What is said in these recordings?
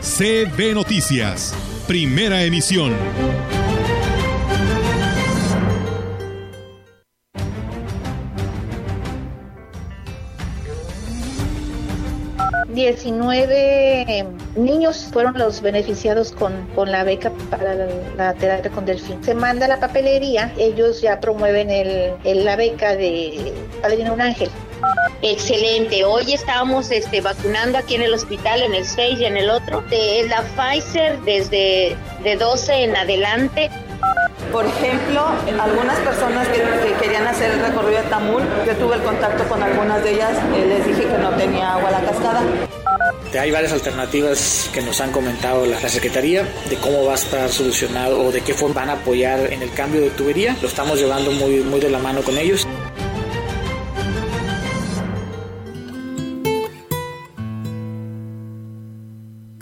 CB Noticias, primera emisión. 19 niños fueron los beneficiados con, con la beca para la, terapia con delfín. Se manda la papelería, ellos ya promueven el, la beca de Padrino Un Ángel. Excelente. Hoy estamos este, vacunando aquí en el hospital, en el 6 y en el otro. De la Pfizer desde de 12 en adelante. Por ejemplo, algunas personas que, querían hacer el recorrido de Tamul, yo tuve el contacto con algunas de ellas, eh, les dije que no tenía agua la cascada. Hay varias alternativas que nos han comentado la, Secretaría de cómo va a estar solucionado o de qué forma van a apoyar en el cambio de tubería. Lo estamos llevando muy, muy de la mano con ellos.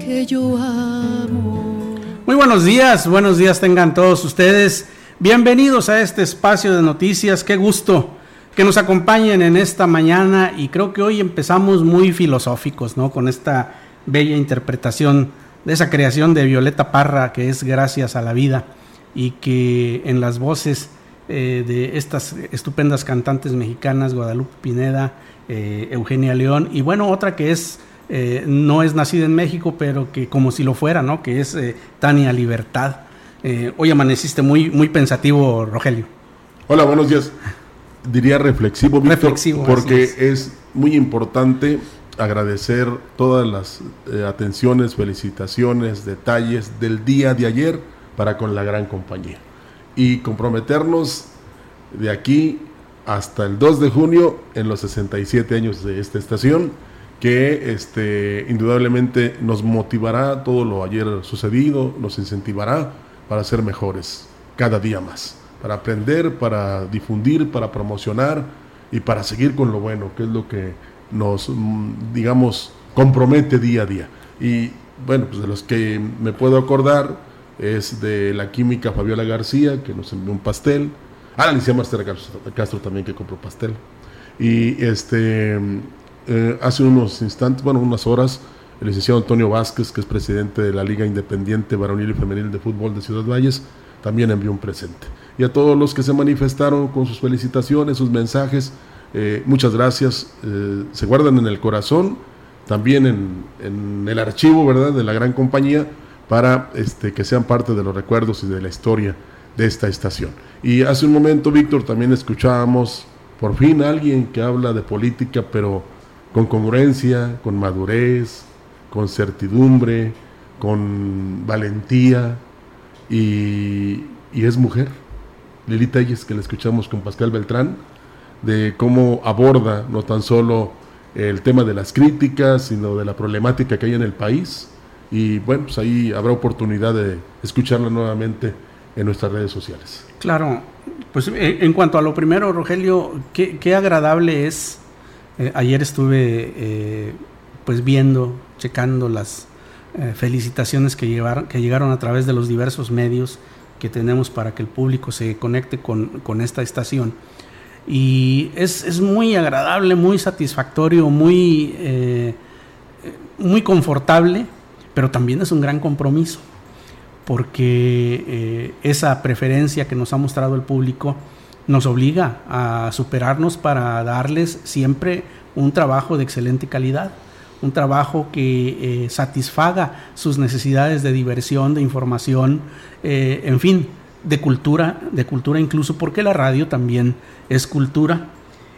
que yo amo. Muy buenos días, buenos días tengan todos ustedes. Bienvenidos a este espacio de noticias. Qué gusto que nos acompañen en esta mañana y creo que hoy empezamos muy filosóficos, ¿no? Con esta bella interpretación de esa creación de Violeta Parra que es Gracias a la Vida y que en las voces eh, de estas estupendas cantantes mexicanas, Guadalupe Pineda, eh, Eugenia León y bueno, otra que es eh, no es nacida en México, pero que como si lo fuera, ¿no? Que es Tania Libertad. hoy amaneciste muy, muy pensativo, Rogelio. Hola, buenos días diría reflexivo, porque es. muy importante agradecer todas las eh, atenciones, felicitaciones, detalles del día de ayer para con la gran compañía. Y comprometernos de aquí hasta el 2 de junio en los 67 años de esta estación, que este, indudablemente nos motivará todo lo ayer sucedido, nos incentivará para ser mejores cada día más para aprender, para difundir, para promocionar y para seguir con lo bueno, que es lo que nos, mm, digamos, compromete día a día. Y bueno, pues de los que me puedo acordar es de la química Fabiola García, que nos envió un pastel. Ah, la licenciada Marcela Castro también, que compró pastel. Y este, eh, hace unos instantes, bueno, unas horas, el licenciado Antonio Vázquez, que es presidente de la Liga Independiente Varonil y Femenil de Fútbol de Ciudad Valles, también envió un presente y a todos los que se manifestaron con sus felicitaciones, sus mensajes. Eh, muchas gracias. Eh, se guardan en el corazón, también en, el archivo, ¿verdad?, de la gran compañía, para este, que sean parte de los recuerdos y de la historia de esta estación. Y hace un momento, Víctor, también escuchábamos por fin alguien que habla de política, pero con congruencia, con madurez, con certidumbre, con valentía, y es mujer Lili Telles, que la escuchamos con Pascal Beltrán, de cómo aborda no tan solo el tema de las críticas, sino de la problemática que hay en el país. Y bueno, pues ahí habrá oportunidad de escucharla nuevamente en nuestras redes sociales. Claro, pues eh, en cuanto a lo primero, Rogelio, qué, agradable es. Eh, ayer estuve eh, pues viendo, checando las felicitaciones que, que llegaron a través de los diversos medios que tenemos para que el público se conecte con, esta estación. Y es, muy agradable, muy satisfactorio, muy, eh, muy confortable, pero también es un gran compromiso, porque eh, esa preferencia que nos ha mostrado el público nos obliga a superarnos para darles siempre un trabajo de excelente calidad un trabajo que eh, satisfaga sus necesidades de diversión, de información, eh, en fin, de cultura, de cultura incluso porque la radio también es cultura.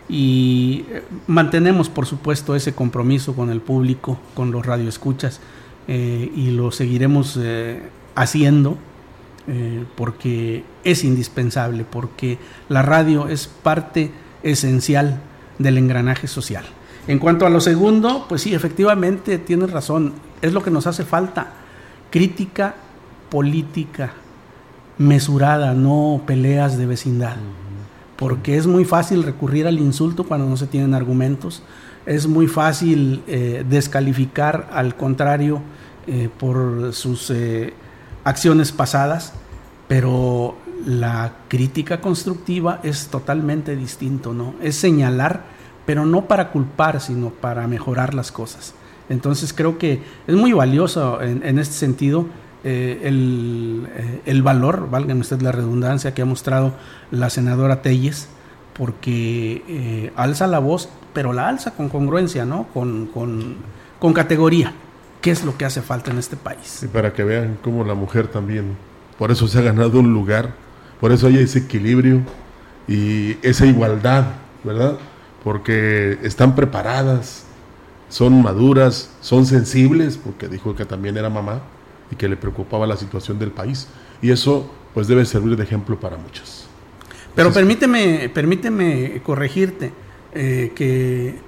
Y eh, mantenemos por supuesto ese compromiso con el público, con los radioescuchas y lo seguiremos haciendo porque es indispensable, porque la radio es parte esencial del engranaje social. En cuanto a lo segundo, pues sí, efectivamente tienes razón, es lo que nos hace falta, crítica política mesurada, no peleas de vecindad, porque es muy fácil recurrir al insulto cuando no se tienen argumentos, es muy fácil eh, descalificar al contrario eh, por sus eh, acciones pasadas, pero la crítica constructiva es totalmente distinto, ¿no? Es señalar pero no para culpar, sino para mejorar las cosas. Entonces creo que es muy valioso en, este sentido eh, eh, el, valor, valga usted la redundancia, que ha mostrado la senadora Telles, porque eh, alza la voz, pero la alza con congruencia, ¿no? Con, con, categoría, ¿Qué es lo que hace falta en este país. Y para que vean cómo la mujer también, por eso se ha ganado un lugar, por eso hay ese equilibrio y esa igualdad, ¿verdad? porque están preparadas, son maduras, son sensibles, porque dijo que también era mamá y que le preocupaba la situación del país. Y eso pues debe servir de ejemplo para muchos. Pero permíteme, permíteme corregirte, eh, que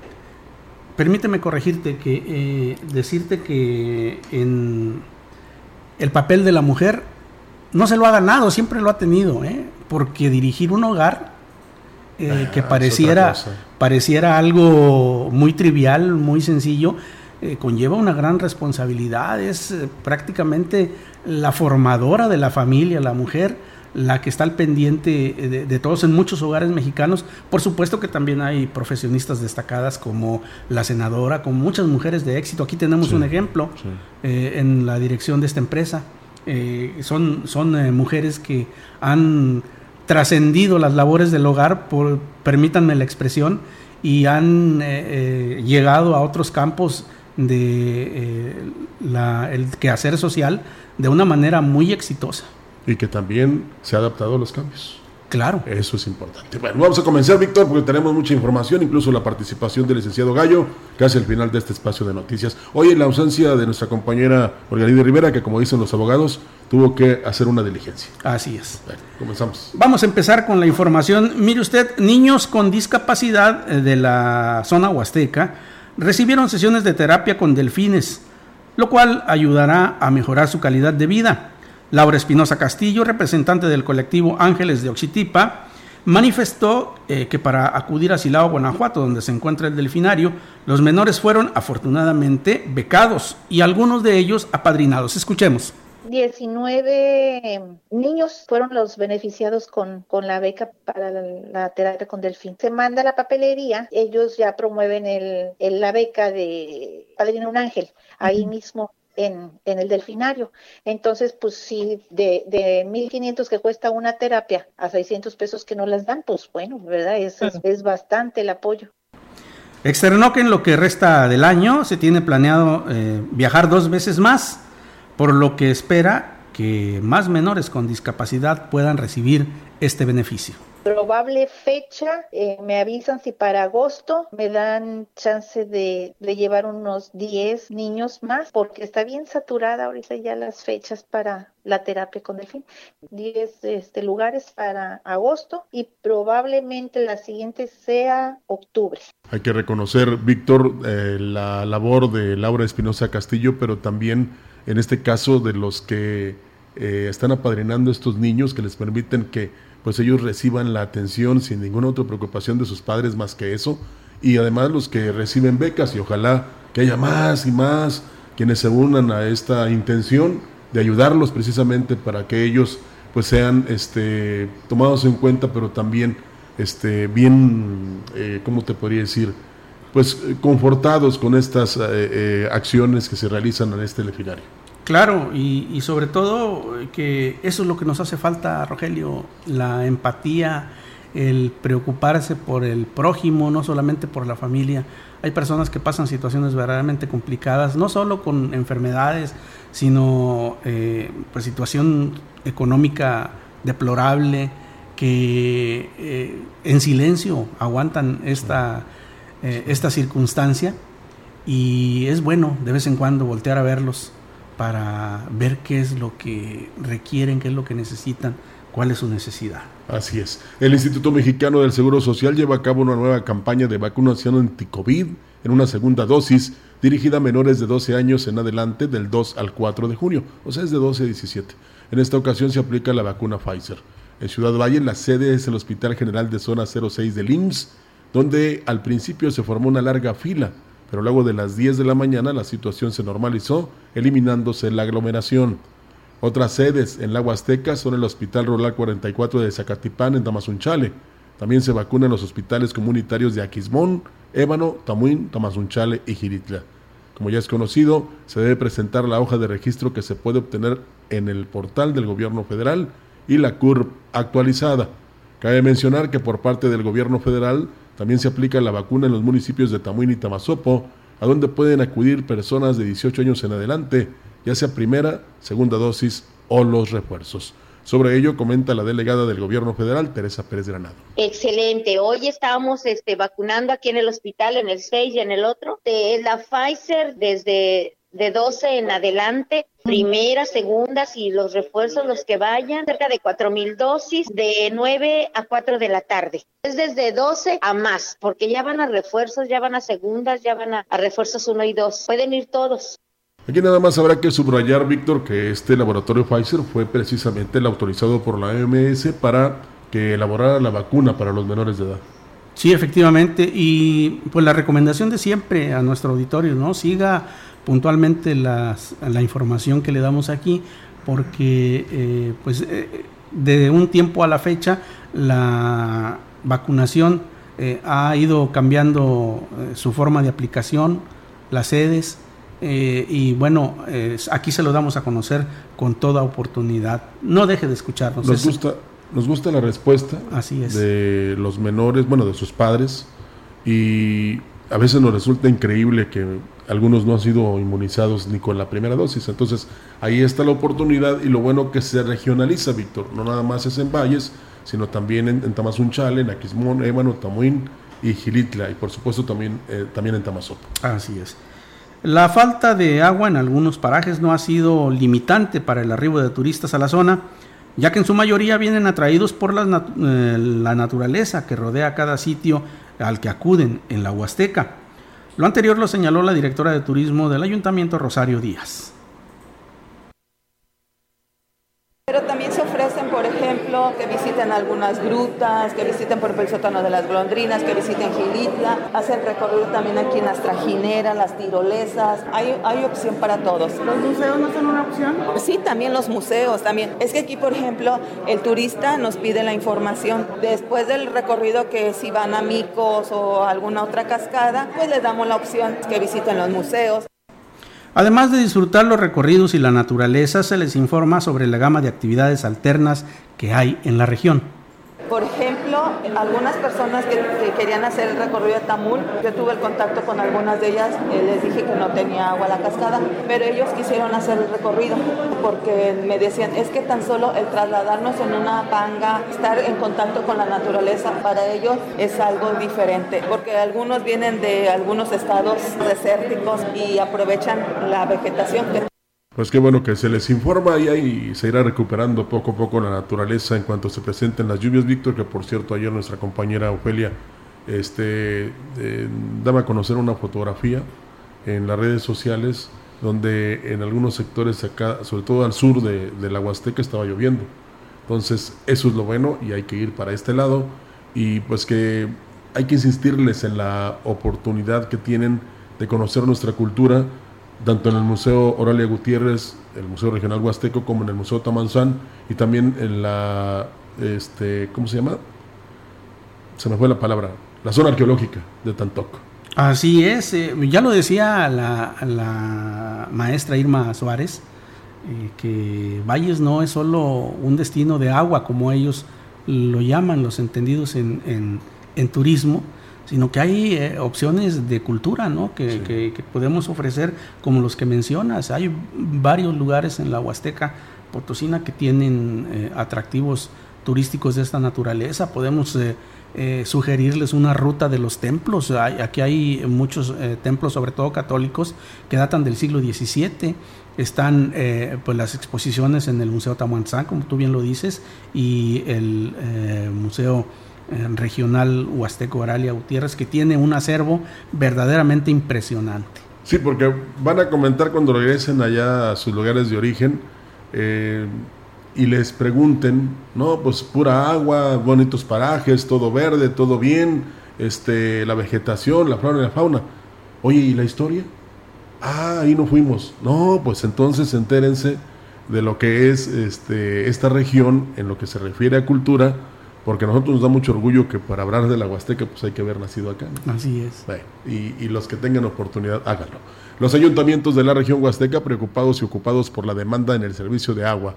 permíteme corregirte, que eh, decirte que en el papel de la mujer no se lo ha ganado, siempre lo ha tenido, ¿eh? porque dirigir un hogar eh, que pareciera, pareciera algo muy trivial, muy sencillo, eh, conlleva una gran responsabilidad, es prácticamente la formadora de la familia, la mujer, la que está al pendiente de, todos en muchos hogares mexicanos. Por supuesto que también hay profesionistas destacadas como la senadora, como muchas mujeres de éxito. Aquí tenemos un ejemplo en la dirección de esta empresa. son son mujeres que han trascendido las labores del hogar, por, permítanme la expresión, y han eh, eh, llegado a otros campos de eh, el quehacer social de una manera muy exitosa. Y que también se ha adaptado a los cambios. Claro. Eso es importante. Bueno, vamos a comenzar, Víctor, porque tenemos mucha información, incluso la participación del licenciado Gallo, casi al final de este espacio de noticias. Hoy, en la ausencia de nuestra compañera Margarita Rivera, que como dicen los abogados, tuvo que hacer una diligencia. Así es. Bueno, comenzamos. Vamos a empezar con la información. Mire usted, niños con discapacidad eh, de la zona huasteca recibieron sesiones de terapia con delfines, lo cual ayudará a mejorar su calidad de vida. Laura Espinosa Castillo, representante del colectivo Ángeles de Oxitipa, manifestó eh, que para acudir a Silao, Guanajuato, donde se encuentra el delfinario, los menores fueron afortunadamente becados y algunos de ellos apadrinados. Escuchemos. 19 niños fueron los beneficiados con, con la beca para la, terapia con delfín. Se manda la papelería, ellos ya promueven el, la beca de Padrino Un Ángel, ahí mismo en, en, el delfinario. Entonces, pues si de, de 1.500 que cuesta una terapia a 600 pesos que no las dan, pues bueno, ¿verdad? Es, es, bastante el apoyo. Externó que en lo que resta del año se tiene planeado eh, viajar dos veces más, por lo que espera que más menores con discapacidad puedan recibir este beneficio probable fecha, eh, me avisan si para agosto me dan chance de, llevar unos 10 niños más, porque está bien saturada ahorita ya las fechas para la terapia con delfín. 10 este, lugares para agosto y probablemente la siguiente sea octubre. Hay que reconocer, Víctor, eh, la labor de Laura Espinosa Castillo, pero también en este caso de los que eh, están apadrinando estos niños que les permiten que pues ellos reciban la atención sin ninguna otra preocupación de sus padres más que eso. Y además los que reciben becas y ojalá que haya más y más quienes se unan a esta intención de ayudarlos precisamente para que ellos pues sean este, tomados en cuenta, pero también este, bien, eh, ¿cómo te podría decir? Pues confortados con estas eh, eh, acciones que se realizan en este legislario. Claro, y, sobre todo que eso es lo que nos hace falta, Rogelio, la empatía, el preocuparse por el prójimo, no solamente por la familia. Hay personas que pasan situaciones verdaderamente complicadas, no solo con enfermedades, sino eh, pues situación económica deplorable, que eh, en silencio aguantan esta, eh, esta circunstancia y es bueno de vez en cuando voltear a verlos para ver qué es lo que requieren, qué es lo que necesitan, cuál es su necesidad. Así es. El Instituto Mexicano del Seguro Social lleva a cabo una nueva campaña de vacunación anti-COVID en una segunda dosis dirigida a menores de 12 años en adelante del 2 al 4 de junio, o sea, es de 12 a 17. En esta ocasión se aplica la vacuna Pfizer. En Ciudad Valle la sede es el Hospital General de Zona 06 del IMSS, donde al principio se formó una larga fila, pero luego de las 10 de la mañana la situación se normalizó, eliminándose la aglomeración. Otras sedes en la Huasteca son el Hospital Rural 44 de Zacatipán en Tamazunchale. También se vacunan los hospitales comunitarios de Aquismón, Ébano, Tamuín, Tamazunchale y Giritla. Como ya es conocido, se debe presentar la hoja de registro que se puede obtener en el portal del gobierno federal y la CURP actualizada. Cabe mencionar que por parte del gobierno federal también se aplica la vacuna en los municipios de Tamuín y Tamazopo, a donde pueden acudir personas de 18 años en adelante, ya sea primera, segunda dosis o los refuerzos. Sobre ello comenta la delegada del gobierno federal, Teresa Pérez Granado. Excelente. Hoy estamos este, vacunando aquí en el hospital, en el 6 y en el otro. De la Pfizer desde de 12 en adelante, primeras, segundas y los refuerzos, los que vayan, cerca de 4 mil dosis de 9 a 4 de la tarde. Es desde 12 a más, porque ya van a refuerzos, ya van a segundas, ya van a, a refuerzos 1 y 2. Pueden ir todos. Aquí nada más habrá que subrayar, Víctor, que este laboratorio Pfizer fue precisamente el autorizado por la OMS para que elaborara la vacuna para los menores de edad. Sí, efectivamente, y pues la recomendación de siempre a nuestro auditorio, ¿no? Siga puntualmente las, la información que le damos aquí, porque eh, pues eh, de un tiempo a la fecha la vacunación eh, ha ido cambiando su forma de aplicación, las sedes, y bueno, aquí se lo damos a conocer con toda oportunidad. No deje de escucharnos. Nos gusta, nos gusta la respuesta Así es. de los menores, bueno, de sus padres, y a veces nos resulta increíble que algunos no han sido inmunizados ni con la primera dosis. Entonces, ahí está la oportunidad y lo bueno que se regionaliza, Víctor. No nada más es en Valles, sino también en, Tamazunchale, en Aquismón, Ébano, Tamuín y Gilitla. Y por supuesto también, eh, también en Tamazopo. Así es. La falta de agua en algunos parajes no ha sido limitante para el arribo de turistas a la zona, ya que en su mayoría vienen atraídos por eh, la naturaleza que rodea cada sitio al que acuden en la Huasteca. Lo anterior lo señaló la directora de turismo del Ayuntamiento Rosario Díaz. Pero también se ofrecen, por ejemplo, que visiten algunas grutas, que visiten por el sótano de las golondrinas, que visiten Gilitla, hacen recorrido también aquí en las trajineras, las tirolesas, hay, hay opción para todos. ¿Los museos no son una opción? Sí, también los museos, también. Es que aquí, por ejemplo, el turista nos pide la información. Después del recorrido que si van a Micos o alguna otra cascada, pues les damos la opción que visiten los museos. Además de disfrutar los recorridos y la naturaleza, se les informa sobre la gama de actividades alternas que hay en la región. Algunas personas que, querían hacer el recorrido de Tamul, yo tuve el contacto con algunas de ellas, eh, les dije que no tenía agua la cascada, pero ellos quisieron hacer el recorrido porque me decían, es que tan solo el trasladarnos en una panga, estar en contacto con la naturaleza, para ellos es algo diferente, porque algunos vienen de algunos estados desérticos y aprovechan la vegetación que pues qué bueno que se les informa y se irá recuperando poco a poco la naturaleza en cuanto se presenten las lluvias, Víctor, que por cierto ayer nuestra compañera Ofelia este, eh, daba a conocer una fotografía en las redes sociales donde en algunos sectores acá, sobre todo al sur de, de la Huasteca, estaba lloviendo. Entonces, eso es lo bueno y hay que ir para este lado y pues que hay que insistirles en la oportunidad que tienen de conocer nuestra cultura, tanto en el Museo Oralia Gutiérrez, el Museo Regional Huasteco, como en el Museo Tamanzán y también en la, este, ¿cómo se llama? Se me fue la palabra, la zona arqueológica de Tantoc. Así es, eh, ya lo decía la, maestra Irma Suárez, eh, que Valles no es solo un destino de agua como ellos lo llaman los entendidos en, en, turismo, sino que hay eh, opciones de cultura ¿no? Que, que, podemos ofrecer como los que mencionas. Hay varios lugares en la Huasteca Potosina que tienen eh, atractivos turísticos de esta naturaleza. Podemos eh, sugerirles una ruta de los templos. aquí hay muchos templos, sobre todo católicos, que datan del siglo XVII. Están pues las exposiciones en el Museo Tamuanzán, como tú bien lo dices, y el Museo Regional Huasteco Aralia Gutiérrez, que tiene un acervo verdaderamente impresionante. Sí, porque van a comentar cuando regresen allá a sus lugares de origen y les pregunten, no, pues pura agua, bonitos parajes, todo verde, todo bien, este, la vegetación, la flora y la fauna. Oye, ¿y la historia? Ah, ahí no fuimos. No, pues entonces entérense de lo que es este, esta región en lo que se refiere a cultura, porque a nosotros nos da mucho orgullo que para hablar de la Huasteca pues hay que haber nacido acá. Así es. y, y los que tengan oportunidad, háganlo. Los ayuntamientos de la región Huasteca preocupados y ocupados por la demanda en el servicio de agua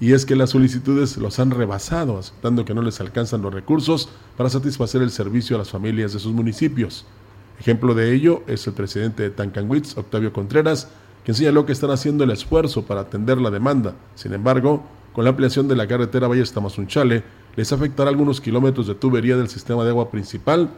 y es que las solicitudes los han rebasado, aceptando que no les alcanzan los recursos para satisfacer el servicio a las familias de sus municipios. Ejemplo de ello es el presidente de Tancanwitz, Octavio Contreras, quien señaló que están haciendo el esfuerzo para atender la demanda. Sin embargo, con la ampliación de la carretera Valle Tamazunchale, les afectará algunos kilómetros de tubería del sistema de agua principal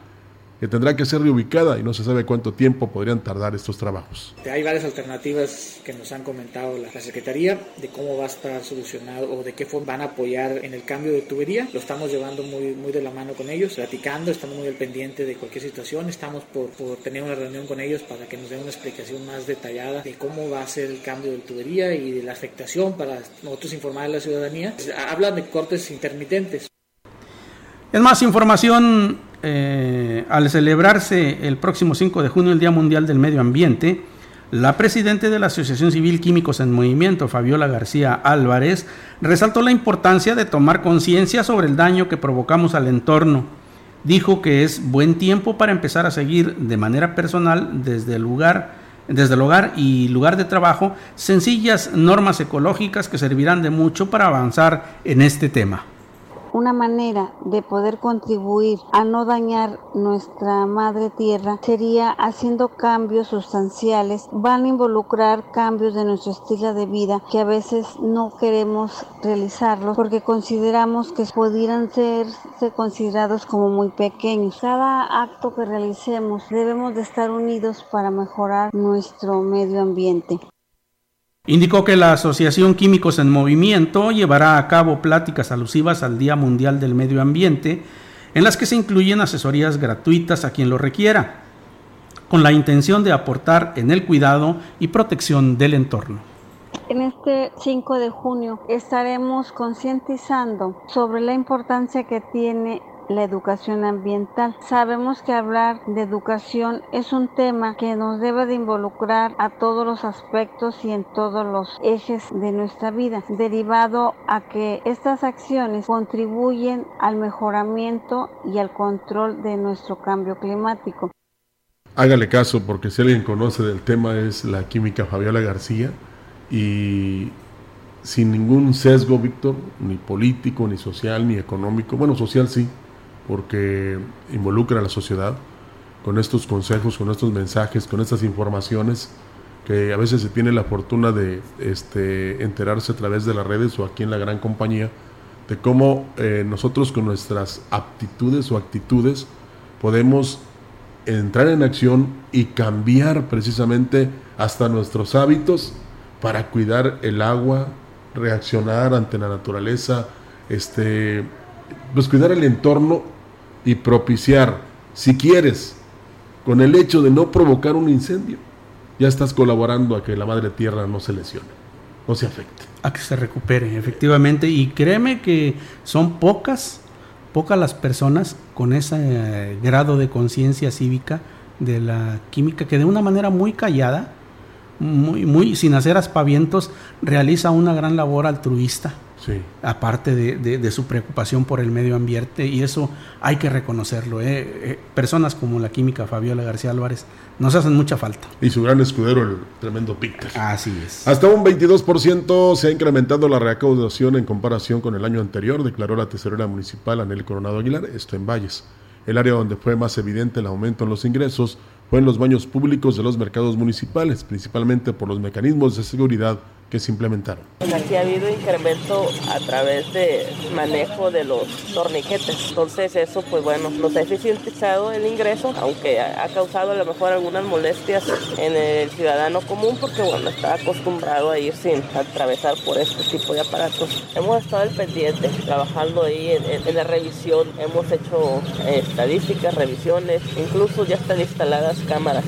que tendrá que ser reubicada y no se sabe cuánto tiempo podrían tardar estos trabajos. Hay varias alternativas que nos han comentado la, Secretaría de cómo va a estar solucionado o de qué forma van a apoyar en el cambio de tubería. Lo estamos llevando muy, muy de la mano con ellos, platicando, estamos muy al pendiente de cualquier situación. Estamos por, por tener una reunión con ellos para que nos den una explicación más detallada de cómo va a ser el cambio de tubería y de la afectación para nosotros informar a la ciudadanía. Hablan de cortes intermitentes. Es más información eh, al celebrarse el próximo 5 de junio el Día Mundial del Medio Ambiente, la presidenta de la Asociación Civil Químicos en Movimiento, Fabiola García Álvarez, resaltó la importancia de tomar conciencia sobre el daño que provocamos al entorno. Dijo que es buen tiempo para empezar a seguir de manera personal desde el lugar desde el hogar y lugar de trabajo sencillas normas ecológicas que servirán de mucho para avanzar en este tema una manera de poder contribuir a no dañar nuestra madre tierra sería haciendo cambios sustanciales. Van a involucrar cambios de nuestro estilo de vida que a veces no queremos realizarlos porque consideramos que pudieran ser considerados como muy pequeños. Cada acto que realicemos debemos de estar unidos para mejorar nuestro medio ambiente. Indicó que la Asociación Químicos en Movimiento llevará a cabo pláticas alusivas al Día Mundial del Medio Ambiente, en las que se incluyen asesorías gratuitas a quien lo requiera, con la intención de aportar en el cuidado y protección del entorno. En este 5 de junio estaremos concientizando sobre la importancia que tiene la educación ambiental. Sabemos que hablar de educación es un tema que nos debe de involucrar a todos los aspectos y en todos los ejes de nuestra vida, derivado a que estas acciones contribuyen al mejoramiento y al control de nuestro cambio climático. Hágale caso porque si alguien conoce del tema es la química Fabiola García y sin ningún sesgo, Víctor, ni político, ni social, ni económico, bueno, social sí, porque involucra a la sociedad con estos consejos, con estos mensajes, con estas informaciones que a veces se tiene la fortuna de este, enterarse a través de las redes o aquí en la gran compañía, de cómo eh, nosotros con nuestras aptitudes o actitudes podemos entrar en acción y cambiar precisamente hasta nuestros hábitos para cuidar el agua, reaccionar ante la naturaleza, este, pues cuidar el entorno y propiciar, si quieres, con el hecho de no provocar un incendio, ya estás colaborando a que la madre tierra no se lesione, no se afecte. A que se recupere, efectivamente. Y créeme que son pocas, pocas las personas con ese eh, grado de conciencia cívica de la química que de una manera muy callada, muy, muy sin hacer aspavientos, realiza una gran labor altruista aparte de, su preocupación por el medio ambiente, y eso hay que reconocerlo. ¿eh? Eh, personas como la química Fabiola García Álvarez nos hacen mucha falta. Y su gran escudero, el tremendo Picter. Así es. Hasta un 22% se ha incrementado la recaudación en comparación con el año anterior, declaró la tesorera municipal Anel Coronado Aguilar, esto en Valles. El área donde fue más evidente el aumento en los ingresos fue en los baños públicos de los mercados municipales, principalmente por los mecanismos de seguridad que se implementaron. Pues aquí ha habido incremento a través de manejo de los torniquetes. Entonces eso pues bueno, nos ha eficientizado el ingreso, aunque ha causado a lo mejor algunas molestias en el ciudadano común porque bueno, está acostumbrado a ir sin atravesar por este tipo de aparatos. Hemos estado al pendiente, trabajando ahí en, la revisión, hemos hecho eh, estadísticas, revisiones, incluso ya están instaladas cámaras.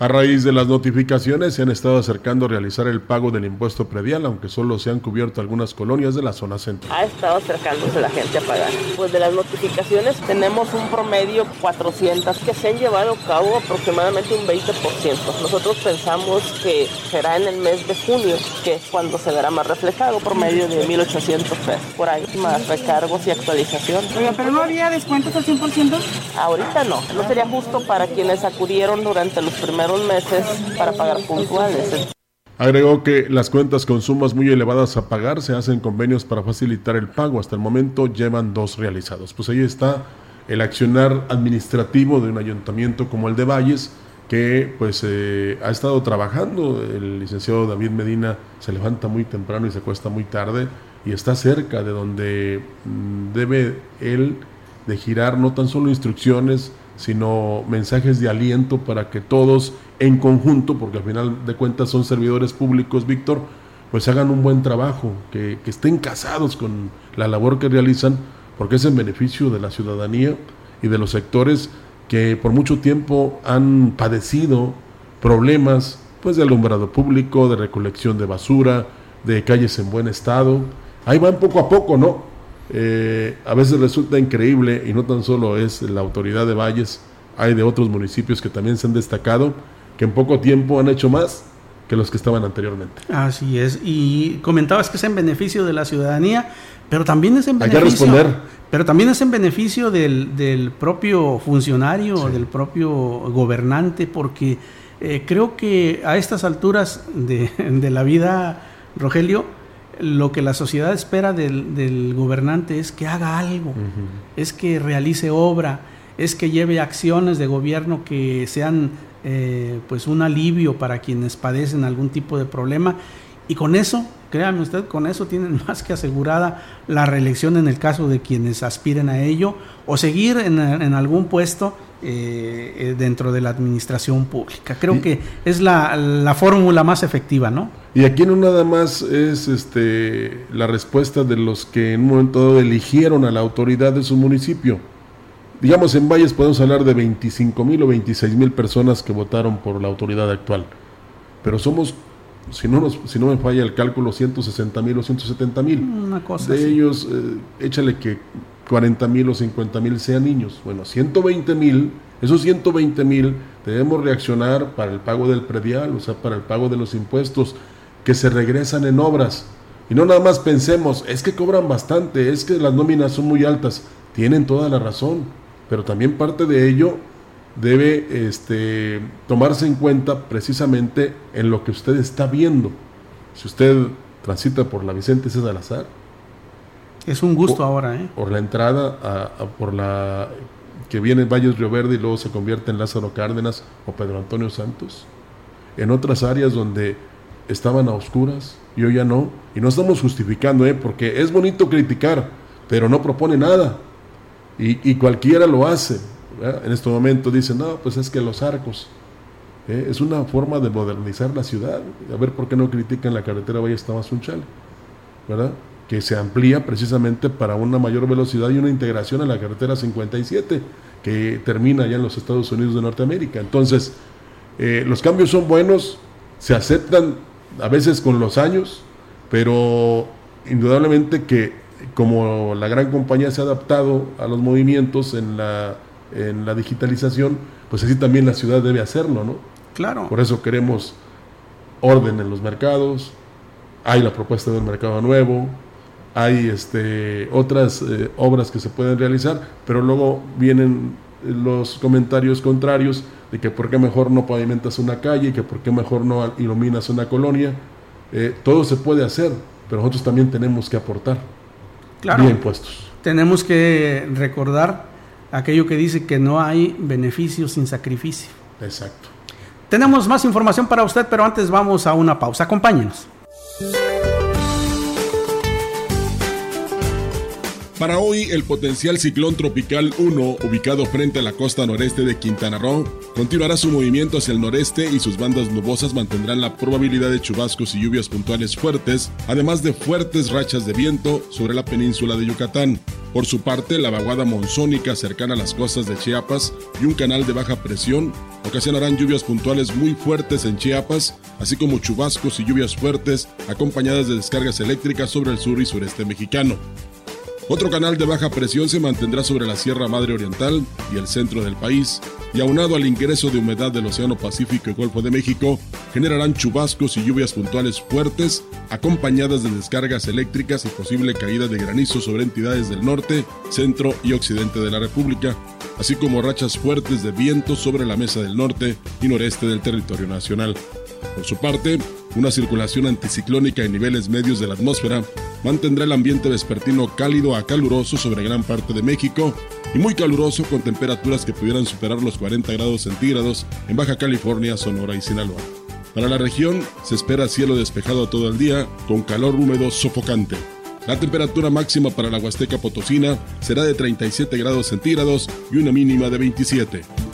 A raíz de las notificaciones se han estado acercando a realizar el pago del impuesto predial, aunque solo se han cubierto algunas colonias de la zona centro. Ha estado acercándose la gente a pagar. Pues de las notificaciones tenemos un promedio 400 que se han llevado a cabo aproximadamente un 20%. Nosotros pensamos que será en el mes de junio, que es cuando se verá más reflejado, promedio de 1.800 pesos por ahí, más recargos y actualización. Oiga, pero no había descuentos al 100%? Ahorita no, no sería justo para quienes acudieron durante los primeros meses para pagar puntuales. Agregó que las cuentas con sumas muy elevadas a pagar se hacen convenios para facilitar el pago. Hasta el momento llevan dos realizados. Pues ahí está el accionar administrativo de un ayuntamiento como el de Valles, que pues eh, ha estado trabajando. El licenciado David Medina se levanta muy temprano y se cuesta muy tarde y está cerca de donde mm, debe él de girar no tan solo instrucciones, sino mensajes de aliento para que todos en conjunto, porque al final de cuentas son servidores públicos, Víctor, pues hagan un buen trabajo, que, estén casados con la labor que realizan, porque es en beneficio de la ciudadanía y de los sectores que por mucho tiempo han padecido problemas pues de alumbrado público, de recolección de basura, de calles en buen estado. Ahí van poco a poco, ¿no? Eh, a veces resulta increíble y no tan solo es la autoridad de Valles, hay de otros municipios que también se han destacado, que en poco tiempo han hecho más que los que estaban anteriormente. Así es, y comentabas que es en beneficio de la ciudadanía, pero también es en beneficio, responder. Pero también es en beneficio del, propio funcionario, del propio gobernante, porque eh, creo que a estas alturas de, de la vida, Rogelio, lo que la sociedad espera del, gobernante es que haga algo, es que realice obra, es que lleve acciones de gobierno que sean eh, pues un alivio para quienes padecen algún tipo de problema y con eso, créame usted, con eso tienen más que asegurada la reelección en el caso de quienes aspiren a ello o seguir en, algún puesto eh, eh, dentro de la administración pública. Creo que es la, la fórmula más efectiva, ¿no? Y aquí no nada más es este, la respuesta de los que en un momento dado eligieron a la autoridad de su municipio. Digamos, en Valles podemos hablar de 25 mil o 26 mil personas que votaron por la autoridad actual. Pero somos, si no, nos, si no me falla el cálculo, 160 mil o 170 mil. Una cosa De ellos, eh, échale que 40 mil o 50 mil sean niños. Bueno, 120 mil, esos 120 mil debemos reaccionar para el pago del predial, o sea, para el pago de los impuestos que se regresan en obras. Y no nada más pensemos, es que cobran bastante, es que las nóminas son muy altas. Tienen toda la razón, pero también parte de ello debe este, tomarse en cuenta precisamente en lo que usted está viendo. Si usted transita por la Vicente César Salazar. Es un gusto ahora, ¿eh? Por la entrada, a, por la que viene Valles Río Verde y luego se convierte en Lázaro Cárdenas o Pedro Antonio Santos. En otras áreas donde estaban a oscuras y hoy ya no. Y no estamos justificando, ¿eh? porque es bonito criticar, pero no propone nada. Y, cualquiera lo hace. En este momento dicen, no, pues es que los arcos. ¿eh? Es una forma de modernizar la ciudad. A ver por qué no critican la carretera Valle Tamazunchal, ¿verdad? Que se amplía precisamente para una mayor velocidad y una integración a la carretera 57, que termina ya en los Estados Unidos de Norteamérica. Entonces, eh, los cambios son buenos, se aceptan a veces con los años, pero indudablemente que como la gran compañía se ha adaptado a los movimientos en la, en la digitalización, pues así también la ciudad debe hacerlo, ¿no? Claro. Por eso queremos orden en los mercados, hay la propuesta de un mercado nuevo, hay este, otras eh, obras que se pueden realizar, pero luego vienen los comentarios contrarios de que por qué mejor no pavimentas una calle, que por qué mejor no iluminas una colonia. Eh, todo se puede hacer, pero nosotros también tenemos que aportar. Claro. Bien puestos. Tenemos que recordar aquello que dice que no hay beneficio sin sacrificio. Exacto. Tenemos más información para usted, pero antes vamos a una pausa. Acompáñenos. Para hoy, el potencial ciclón tropical 1, ubicado frente a la costa noreste de Quintana Roo, continuará su movimiento hacia el noreste y sus bandas nubosas mantendrán la probabilidad de chubascos y lluvias puntuales fuertes, además de fuertes rachas de viento sobre la península de Yucatán. Por su parte, la vaguada monzónica cercana a las costas de Chiapas y un canal de baja presión ocasionarán lluvias puntuales muy fuertes en Chiapas, así como chubascos y lluvias fuertes acompañadas de descargas eléctricas sobre el sur y sureste mexicano. Otro canal de baja presión se mantendrá sobre la Sierra Madre Oriental y el centro del país, y aunado al ingreso de humedad del Océano Pacífico y Golfo de México, generarán chubascos y lluvias puntuales fuertes, acompañadas de descargas eléctricas y posible caída de granizo sobre entidades del norte, centro y occidente de la República, así como rachas fuertes de viento sobre la mesa del norte y noreste del territorio nacional. Por su parte, una circulación anticiclónica en niveles medios de la atmósfera mantendrá el ambiente vespertino cálido a caluroso sobre gran parte de México y muy caluroso con temperaturas que pudieran superar los 40 grados centígrados en Baja California, Sonora y Sinaloa. Para la región se espera cielo despejado todo el día con calor húmedo sofocante. La temperatura máxima para la Huasteca Potosina será de 37 grados centígrados y una mínima de 27.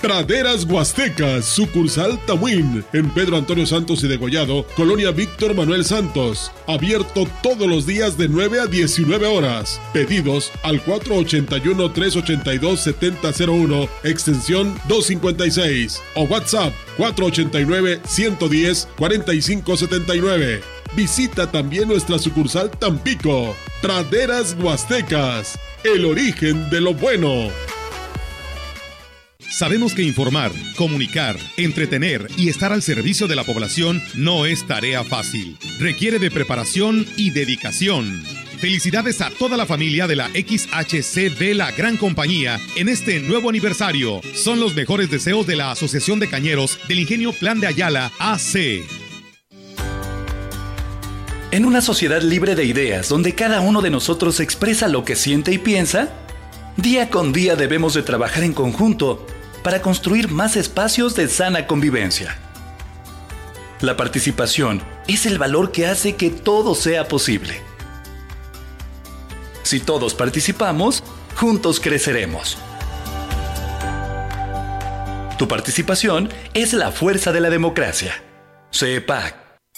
Praderas Huastecas, sucursal Tamuín, en Pedro Antonio Santos y Degollado, Colonia Víctor Manuel Santos. Abierto todos los días de 9 a 19 horas. Pedidos al 481-382-7001, extensión 256. O WhatsApp 489-110-4579. Visita también nuestra sucursal Tampico. Praderas Huastecas, el origen de lo bueno. Sabemos que informar, comunicar, entretener y estar al servicio de la población no es tarea fácil. Requiere de preparación y dedicación. Felicidades a toda la familia de la XHC de la Gran Compañía en este nuevo aniversario. Son los mejores deseos de la Asociación de Cañeros del Ingenio Plan de Ayala AC. En una sociedad libre de ideas donde cada uno de nosotros expresa lo que siente y piensa, día con día debemos de trabajar en conjunto para construir más espacios de sana convivencia. La participación es el valor que hace que todo sea posible. Si todos participamos, juntos creceremos. Tu participación es la fuerza de la democracia. CEPAC.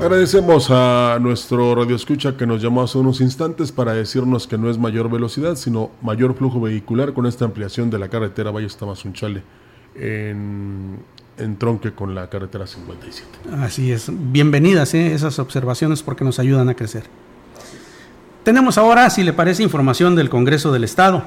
Agradecemos a nuestro radio escucha que nos llamó hace unos instantes para decirnos que no es mayor velocidad, sino mayor flujo vehicular con esta ampliación de la carretera Valle Tamazunchale en, en tronque con la carretera 57. Así es. Bienvenidas ¿eh? esas observaciones porque nos ayudan a crecer. Tenemos ahora, si le parece, información del Congreso del Estado.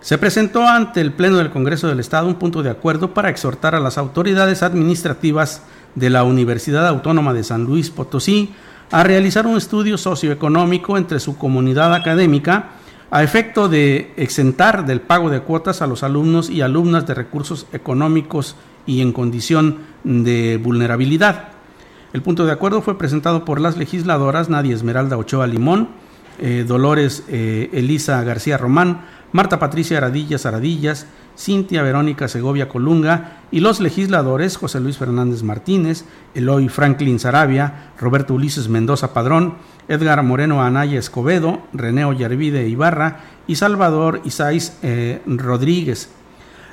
Se presentó ante el Pleno del Congreso del Estado un punto de acuerdo para exhortar a las autoridades administrativas de la Universidad Autónoma de San Luis Potosí a realizar un estudio socioeconómico entre su comunidad académica a efecto de exentar del pago de cuotas a los alumnos y alumnas de recursos económicos y en condición de vulnerabilidad. El punto de acuerdo fue presentado por las legisladoras Nadia Esmeralda Ochoa Limón, eh, Dolores eh, Elisa García Román, Marta Patricia Aradillas Aradillas, Cintia Verónica Segovia Colunga y los legisladores José Luis Fernández Martínez, Eloy Franklin Sarabia, Roberto Ulises Mendoza Padrón, Edgar Moreno Anaya Escobedo, René Ollarvide Ibarra y Salvador Isais eh, Rodríguez.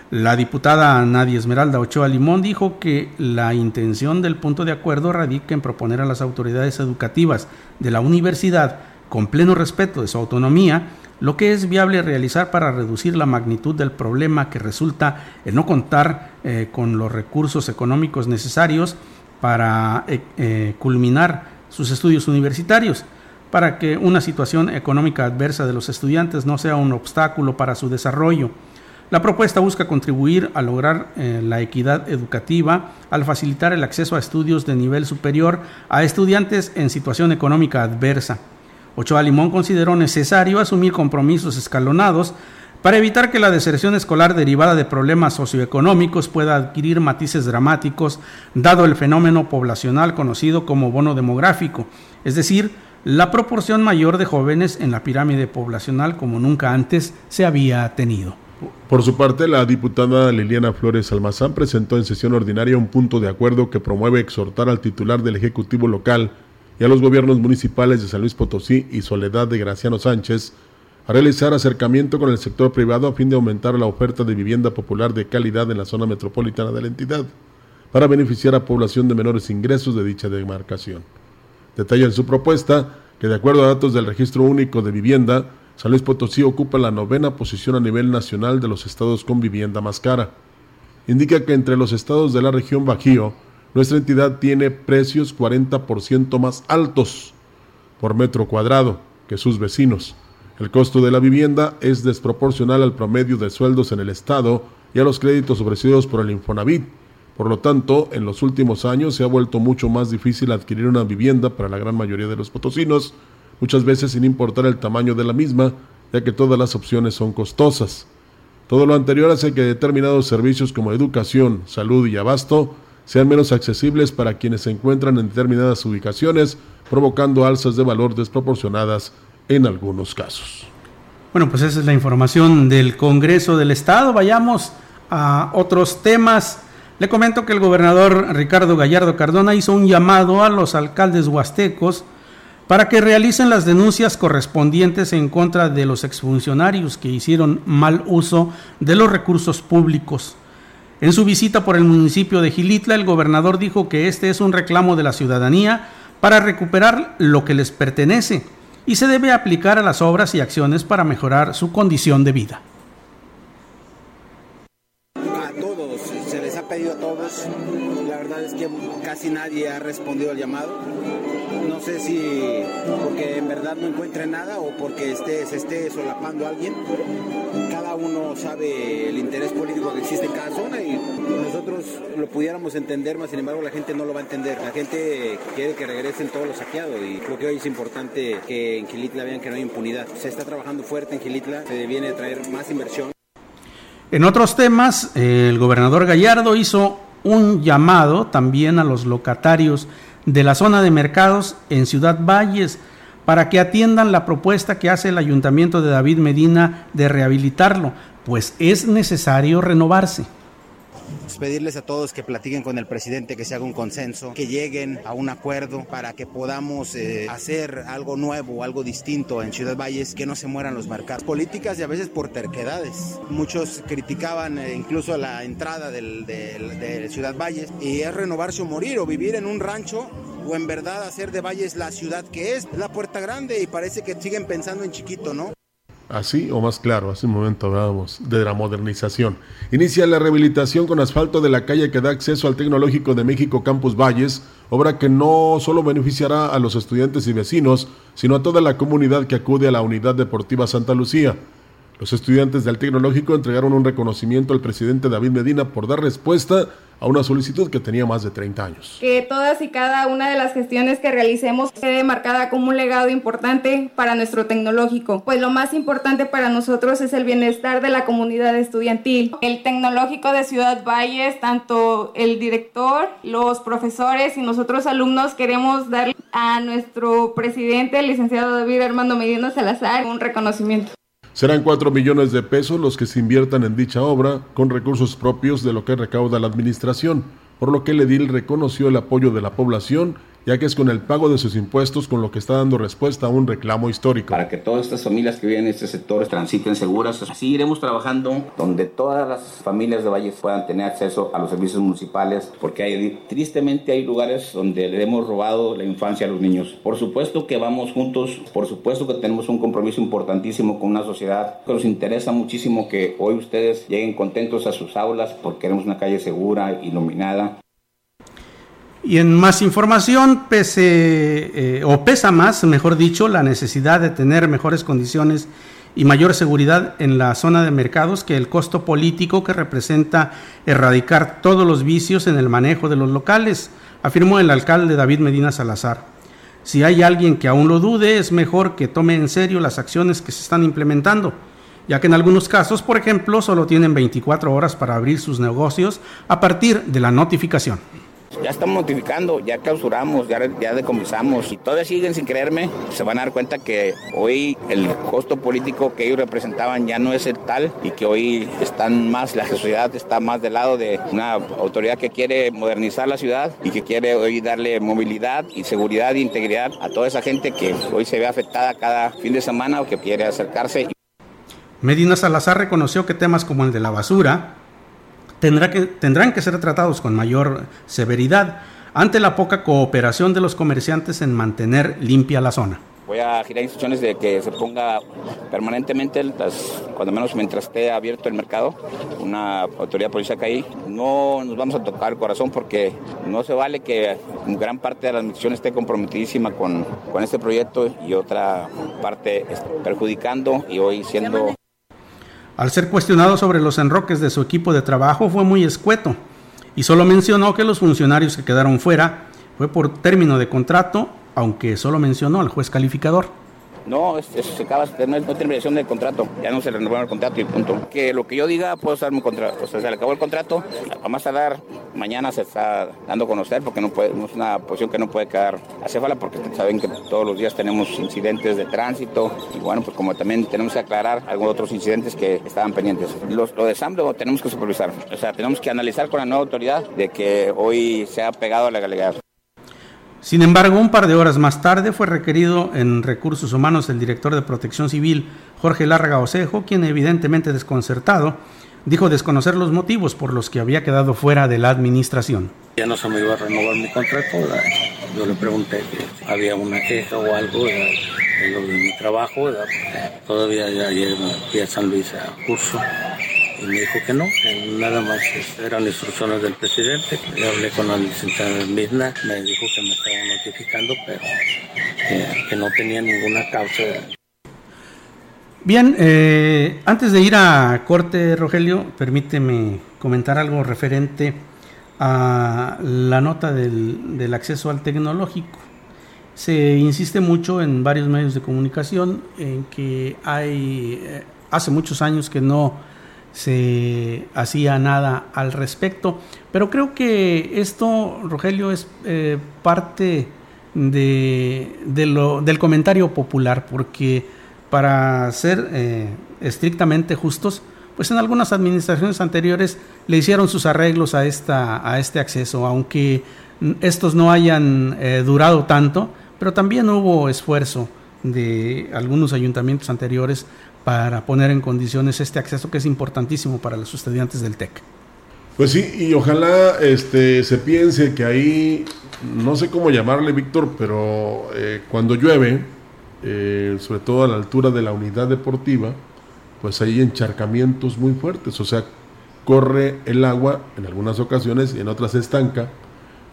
La diputada Nadia Esmeralda Ochoa Limón dijo que la intención del punto de acuerdo radica en proponer a las autoridades educativas de la universidad, con pleno respeto de su autonomía, lo que es viable realizar para reducir la magnitud del problema que resulta en no contar eh, con los recursos económicos necesarios para eh, eh, culminar sus estudios universitarios, para que una situación económica adversa de los estudiantes no sea un obstáculo para su desarrollo. La propuesta busca contribuir a lograr la equidad educativa al facilitar el acceso a estudios de nivel superior a estudiantes en situación económica adversa Ochoa Limón consideró necesario asumir compromisos escalonados para evitar que la deserción escolar derivada de problemas socioeconómicos pueda adquirir matices dramáticos, dado el fenómeno poblacional conocido como bono demográfico, es decir, la proporción mayor de jóvenes en la pirámide poblacional como nunca antes se había tenido. Por su parte, la diputada Liliana Flores Almazán presentó en sesión ordinaria un punto de acuerdo que promueve exhortar al titular del Ejecutivo local y a los gobiernos municipales de San Luis Potosí y Soledad de Graciano Sánchez a realizar acercamiento con el sector privado a fin de aumentar la oferta de vivienda popular de calidad en la zona metropolitana de la entidad, para beneficiar a población de menores ingresos de dicha demarcación. Detalla en su propuesta que de acuerdo a datos del Registro Único de Vivienda, San Luis Potosí ocupa la novena posición a nivel nacional de los estados con vivienda más cara. Indica que entre los estados de la región Bajío, nuestra entidad tiene precios 40% más altos por metro cuadrado que sus vecinos. El costo de la vivienda es desproporcional al promedio de sueldos en el Estado y a los créditos ofrecidos por el Infonavit. Por lo tanto, en los últimos años se ha vuelto mucho más difícil adquirir una vivienda para la gran mayoría de los potosinos, muchas veces sin importar el tamaño de la misma, ya que todas las opciones son costosas. Todo lo anterior hace que determinados servicios como educación, salud y abasto sean menos accesibles para quienes se encuentran en determinadas ubicaciones, provocando alzas de valor desproporcionadas en algunos casos. Bueno, pues esa es la información del Congreso del Estado. Vayamos a otros temas. Le comento que el gobernador Ricardo Gallardo Cardona hizo un llamado a los alcaldes huastecos para que realicen las denuncias correspondientes en contra de los exfuncionarios que hicieron mal uso de los recursos públicos. En su visita por el municipio de Gilitla, el gobernador dijo que este es un reclamo de la ciudadanía para recuperar lo que les pertenece y se debe aplicar a las obras y acciones para mejorar su condición de vida. A todos, se les ha pedido a todos casi nadie ha respondido al llamado. No sé si porque en verdad no encuentre nada o porque esté, se esté solapando a alguien. Cada uno sabe el interés político que existe en cada zona y nosotros lo pudiéramos entender, más sin embargo la gente no lo va a entender. La gente quiere que regresen todos los saqueados y creo que hoy es importante que en Gilitla vean que no hay impunidad. Se está trabajando fuerte en Gilitla, se viene a traer más inversión. En otros temas, el gobernador Gallardo hizo un llamado también a los locatarios de la zona de mercados en Ciudad Valles para que atiendan la propuesta que hace el ayuntamiento de David Medina de rehabilitarlo, pues es necesario renovarse pedirles a todos que platiquen con el presidente, que se haga un consenso, que lleguen a un acuerdo para que podamos eh, hacer algo nuevo, algo distinto en Ciudad Valles, que no se mueran los mercados. Políticas y a veces por terquedades. Muchos criticaban eh, incluso la entrada del, de Ciudad Valles y es renovarse o morir o vivir en un rancho o en verdad hacer de Valles la ciudad que es, la puerta grande y parece que siguen pensando en chiquito, ¿no? Así o más claro, hace un momento hablábamos de la modernización. Inicia la rehabilitación con asfalto de la calle que da acceso al Tecnológico de México Campus Valles, obra que no solo beneficiará a los estudiantes y vecinos, sino a toda la comunidad que acude a la Unidad Deportiva Santa Lucía. Los estudiantes del Tecnológico entregaron un reconocimiento al presidente David Medina por dar respuesta a una solicitud que tenía más de 30 años. Que todas y cada una de las gestiones que realicemos quede marcada como un legado importante para nuestro tecnológico, pues lo más importante para nosotros es el bienestar de la comunidad estudiantil. El tecnológico de Ciudad Valles, tanto el director, los profesores y nosotros alumnos queremos dar a nuestro presidente, el licenciado David Armando Medina Salazar, un reconocimiento. Serán 4 millones de pesos los que se inviertan en dicha obra con recursos propios de lo que recauda la administración, por lo que el edil reconoció el apoyo de la población ya que es con el pago de sus impuestos con lo que está dando respuesta a un reclamo histórico. Para que todas estas familias que viven en este sector transiten seguras, así iremos trabajando donde todas las familias de Valles puedan tener acceso a los servicios municipales, porque hay, tristemente hay lugares donde le hemos robado la infancia a los niños. Por supuesto que vamos juntos, por supuesto que tenemos un compromiso importantísimo con una sociedad que nos interesa muchísimo que hoy ustedes lleguen contentos a sus aulas porque queremos una calle segura, iluminada. Y en más información, pese, eh, o pesa más, mejor dicho, la necesidad de tener mejores condiciones y mayor seguridad en la zona de mercados que el costo político que representa erradicar todos los vicios en el manejo de los locales, afirmó el alcalde David Medina Salazar. Si hay alguien que aún lo dude, es mejor que tome en serio las acciones que se están implementando, ya que en algunos casos, por ejemplo, solo tienen 24 horas para abrir sus negocios a partir de la notificación. Ya estamos notificando, ya clausuramos, ya, ya decomisamos y todavía siguen sin creerme. Se van a dar cuenta que hoy el costo político que ellos representaban ya no es el tal y que hoy están más, la sociedad está más del lado de una autoridad que quiere modernizar la ciudad y que quiere hoy darle movilidad y seguridad e integridad a toda esa gente que hoy se ve afectada cada fin de semana o que quiere acercarse. Medina Salazar reconoció que temas como el de la basura, tendrá que, tendrán que ser tratados con mayor severidad ante la poca cooperación de los comerciantes en mantener limpia la zona. Voy a girar instrucciones de que se ponga permanentemente, cuando menos mientras esté abierto el mercado, una autoridad policial ahí. No nos vamos a tocar el corazón porque no se vale que gran parte de la administración esté comprometidísima con, con este proyecto y otra parte perjudicando y hoy siendo al ser cuestionado sobre los enroques de su equipo de trabajo fue muy escueto y solo mencionó que los funcionarios que quedaron fuera fue por término de contrato, aunque solo mencionó al juez calificador. No, eso se acaba, no, no terminación del contrato, ya no se renovó el contrato y punto. Que lo que yo diga, puedo usar mi contrato. O sea, se le acabó el contrato, a más tardar, mañana se está dando a conocer porque no, puede, es una posición que no puede quedar acéfala porque saben que todos los días tenemos incidentes de tránsito y bueno, pues como también tenemos que aclarar algunos otros incidentes que estaban pendientes. Lo de SAMBLO tenemos que supervisar, o sea, tenemos que analizar con la nueva autoridad de que hoy se ha pegado a la legalidad. Sin embargo, un par de horas más tarde fue requerido en recursos humanos el director de Protección Civil, Jorge Larga Osejo, quien evidentemente desconcertado, dijo desconocer los motivos por los que había quedado fuera de la administración. Ya no se me iba a renovar mi contrato, yo le pregunté si había una queja o algo en lo de mi trabajo, todavía ayer fui a San Luis a curso Y me dijo que no, que nada más eran instrucciones del presidente. Le hablé con la licenciada Midna, me dijo notificando, pero que, no tenía ninguna causa. Bien, eh, antes de ir a corte, Rogelio, permíteme comentar algo referente a la nota del, del acceso al tecnológico. Se insiste mucho en varios medios de comunicación en que hay, eh, hace muchos años que no se hacía nada al respecto, pero creo que esto, Rogelio, es eh, parte de, lo, del comentario popular, porque para ser eh, estrictamente justos, pues en algunas administraciones anteriores le hicieron sus arreglos a, esta, a este acceso, aunque estos no hayan eh, durado tanto, pero también hubo esfuerzo de algunos ayuntamientos anteriores para poner en condiciones este acceso que es importantísimo para los estudiantes del TEC. Pues sí, y ojalá este, se piense que ahí, no sé cómo llamarle, Víctor, pero eh, cuando llueve, eh, sobre todo a la altura de la unidad deportiva, pues hay encharcamientos muy fuertes, o sea, corre el agua en algunas ocasiones y en otras se estanca.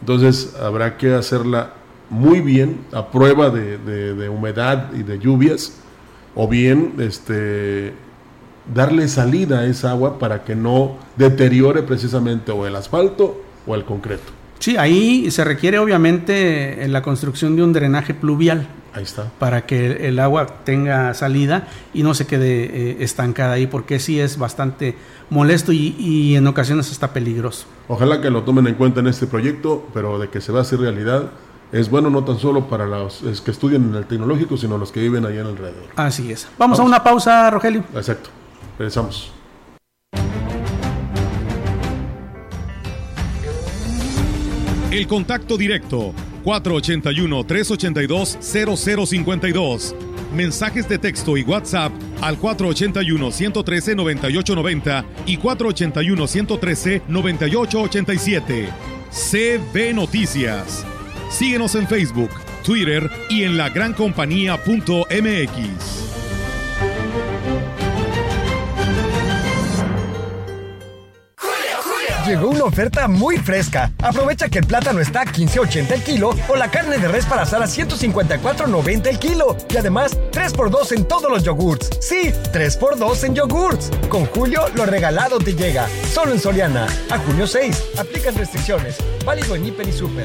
Entonces habrá que hacerla muy bien a prueba de, humedad y de lluvias, o bien este, darle salida a esa agua para que no deteriore precisamente o el asfalto o el concreto. Sí, ahí se requiere obviamente la construcción de un drenaje pluvial. Ahí está. Para que el agua tenga salida y no se quede eh, estancada ahí, porque sí es bastante molesto y, en ocasiones está peligroso. Ojalá que lo tomen en cuenta en este proyecto, pero de que se va a hacer realidad, es bueno no tan solo para los que estudian en el tecnológico, sino los que viven allá en alrededor. Así es. Vamos, Vamos. a una pausa, Rogelio. Exacto. Regresamos. El contacto directo 481-382-0052. Mensajes de texto y WhatsApp al 481-113-9890 y 481-113-9887. CB Noticias. Síguenos en Facebook, Twitter y en la lagrancompañía.mx. Llegó una oferta muy fresca. Aprovecha que el plátano está a 15.80 el kilo o la carne de res para asar a 154.90 el kilo. Y además, 3x2 en todos los yogurts. Sí, 3x2 en yogurts. Con Julio, lo regalado te llega. Solo en Soriana. A junio 6. Aplican restricciones. Válido en Hiper y Super.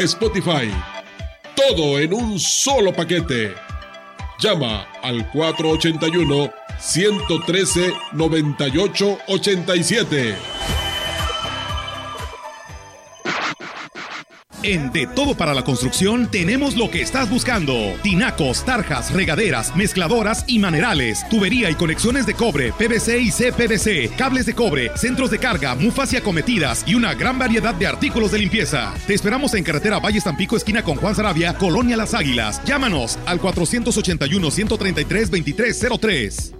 Spotify. Todo en un solo paquete Llama al 481 113 9887. En De Todo para la Construcción tenemos lo que estás buscando. Tinacos, tarjas, regaderas, mezcladoras y manerales, tubería y conexiones de cobre, PVC y CPVC, cables de cobre, centros de carga, mufas y acometidas y una gran variedad de artículos de limpieza. Te esperamos en carretera Valle Tampico, esquina con Juan Sarabia, Colonia Las Águilas. Llámanos al 481 133 2303.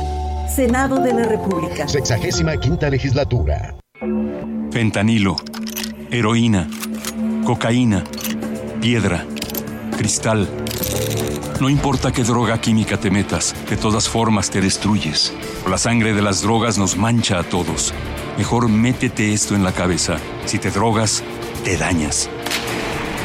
Senado de la República. Sexagésima quinta legislatura. Fentanilo, heroína, cocaína, piedra, cristal. No importa qué droga química te metas, de todas formas te destruyes. La sangre de las drogas nos mancha a todos. Mejor métete esto en la cabeza. Si te drogas, te dañas.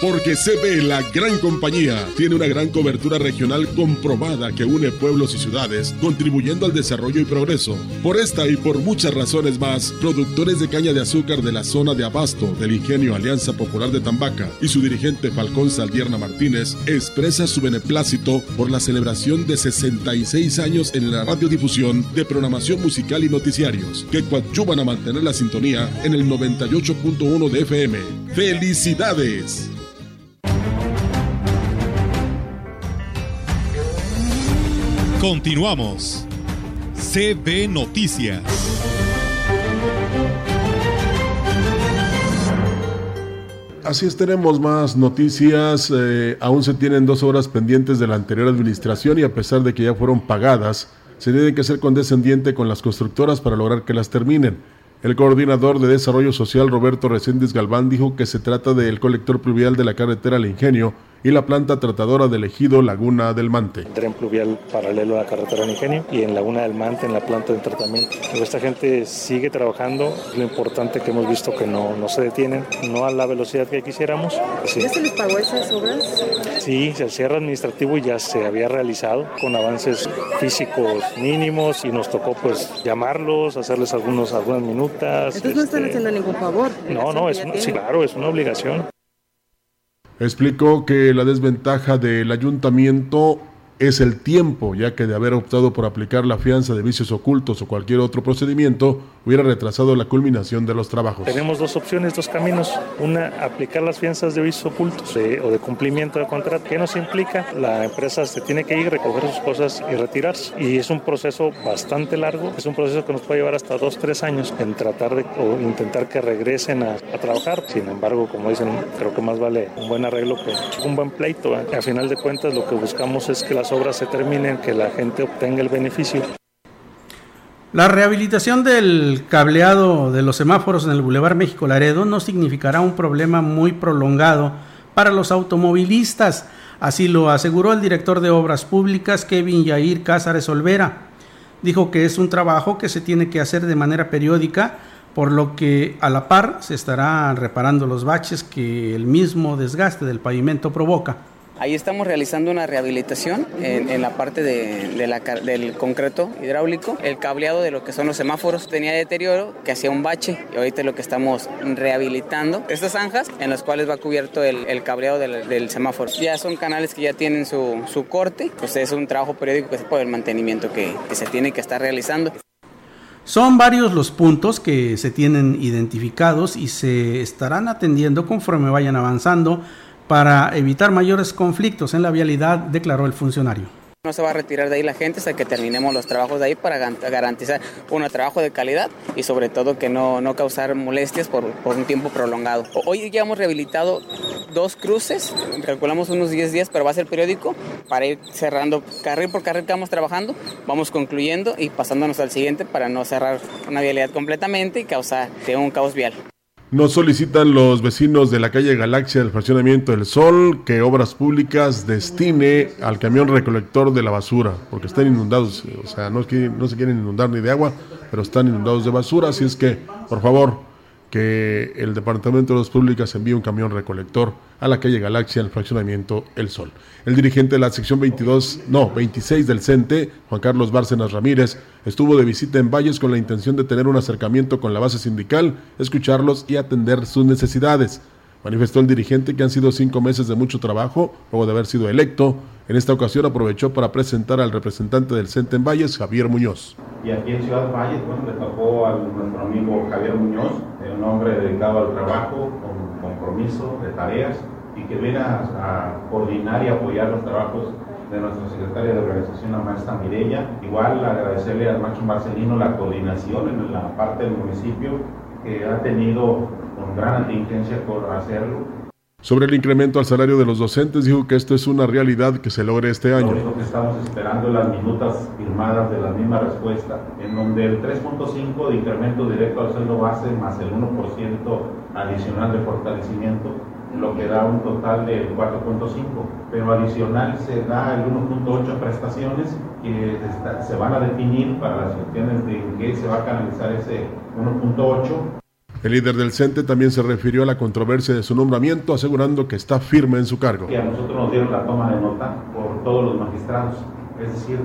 Porque CB, la gran compañía, tiene una gran cobertura regional comprobada que une pueblos y ciudades, contribuyendo al desarrollo y progreso. Por esta y por muchas razones más, productores de caña de azúcar de la zona de Abasto del Ingenio Alianza Popular de Tambaca y su dirigente Falcón Saldierna Martínez expresa su beneplácito por la celebración de 66 años en la radiodifusión de programación musical y noticiarios, que coadyuvan a mantener la sintonía en el 98.1 de FM. ¡Felicidades! Continuamos. CB Noticias. Así es, tenemos más noticias. Eh, aún se tienen dos horas pendientes de la anterior administración y a pesar de que ya fueron pagadas, se tiene que ser condescendiente con las constructoras para lograr que las terminen. El coordinador de Desarrollo Social, Roberto Reséndiz Galván, dijo que se trata del colector pluvial de la carretera al Ingenio, y la planta tratadora del ejido Laguna del Mante. Tren pluvial paralelo a la carretera del Ingenio y en Laguna del Mante en la planta de tratamiento. esta gente sigue trabajando, lo importante que hemos visto que no, no se detienen, no a la velocidad que quisiéramos. ¿Ya se les pagó esas obras? Sí, el cierre administrativo ya se había realizado con avances físicos mínimos y nos tocó pues llamarlos, hacerles algunos, algunas minutas. Entonces no están este, haciendo ningún favor. No, no, es, sí, claro, es una obligación. Explicó que la desventaja del ayuntamiento es el tiempo, ya que de haber optado por aplicar la fianza de vicios ocultos o cualquier otro procedimiento, hubiera retrasado la culminación de los trabajos. Tenemos dos opciones, dos caminos. Una, aplicar las fianzas de vicios ocultos o de cumplimiento de contrato. ¿Qué nos implica? La empresa se tiene que ir, recoger sus cosas y retirarse. Y es un proceso bastante largo, es un proceso que nos puede llevar hasta dos, tres años en tratar de o intentar que regresen a, trabajar. Sin embargo, como dicen, creo que más vale un buen arreglo que un buen pleito. ¿eh? A final de cuentas, lo que buscamos es que las obras se terminen, que la gente obtenga el beneficio. La rehabilitación del cableado de los semáforos en el Boulevard México Laredo no significará un problema muy prolongado para los automovilistas, así lo aseguró el director de Obras Públicas Kevin Yair Cázares Olvera. Dijo que es un trabajo que se tiene que hacer de manera periódica, por lo que a la par se estará reparando los baches que el mismo desgaste del pavimento provoca. Ahí estamos realizando una rehabilitación en, la parte del concreto hidráulico. El cableado de lo que son los semáforos tenía deterioro que hacía un bache y ahorita lo que estamos rehabilitando estas zanjas en las cuales va cubierto el, cableado del, semáforo. Ya son canales que ya tienen su, corte, pues es un trabajo periódico que es por el mantenimiento que se tiene que estar realizando. Son varios los puntos que se tienen identificados y se estarán atendiendo conforme vayan avanzando para evitar mayores conflictos en la vialidad, declaró el funcionario. No se va a retirar de ahí la gente hasta que terminemos los trabajos de ahí para garantizar un trabajo de calidad y sobre todo que no, no causar molestias por, por, un tiempo prolongado. Hoy ya hemos rehabilitado dos cruces, calculamos unos 10 días, pero va a ser periódico para ir cerrando carril por carril que vamos trabajando, vamos concluyendo y pasándonos al siguiente para no cerrar una vialidad completamente y causar un caos vial. Nos solicitan los vecinos de la calle Galaxia del fraccionamiento del Sol que Obras Públicas destine al camión recolector de la basura, porque están inundados, o sea, no, no se quieren inundar ni de agua, pero están inundados de basura, así es que, por favor, que el Departamento de las Públicas envíe un camión recolector a la calle Galaxia en el fraccionamiento El Sol. El dirigente de la sección 22, no, 26 del CENTE, Juan Carlos Bárcenas Ramírez, estuvo de visita en Valles con la intención de tener un acercamiento con la base sindical, escucharlos y atender sus necesidades. Manifestó el dirigente que han sido cinco meses de mucho trabajo luego de haber sido electo. En esta ocasión aprovechó para presentar al representante del CENTE en Valles, Javier Muñoz. Y aquí en Ciudad Valles, bueno, le tocó a nuestro amigo Javier Muñoz, un hombre dedicado al trabajo, con compromiso de tareas y que viene a, coordinar y apoyar los trabajos de nuestra secretaria de organización, la maestra Mireya. Igual agradecerle al Macho Marcelino la coordinación en la parte del municipio que ha tenido con gran atingencia por hacerlo. Sobre el incremento al salario de los docentes, dijo que esto es una realidad que se logre este año. Lo único que estamos esperando es las minutas firmadas de la misma respuesta, en donde el 3.5 de incremento directo al sueldo base más el 1% adicional de fortalecimiento, lo que da un total del 4.5, pero adicional se da el 1.8 prestaciones que se van a definir para las cuestiones de en qué se va a canalizar ese 1.8 El líder del CENTE también se refirió a la controversia de su nombramiento, asegurando que está firme en su cargo. Y a nosotros nos dieron la toma de nota por todos los magistrados, es decir,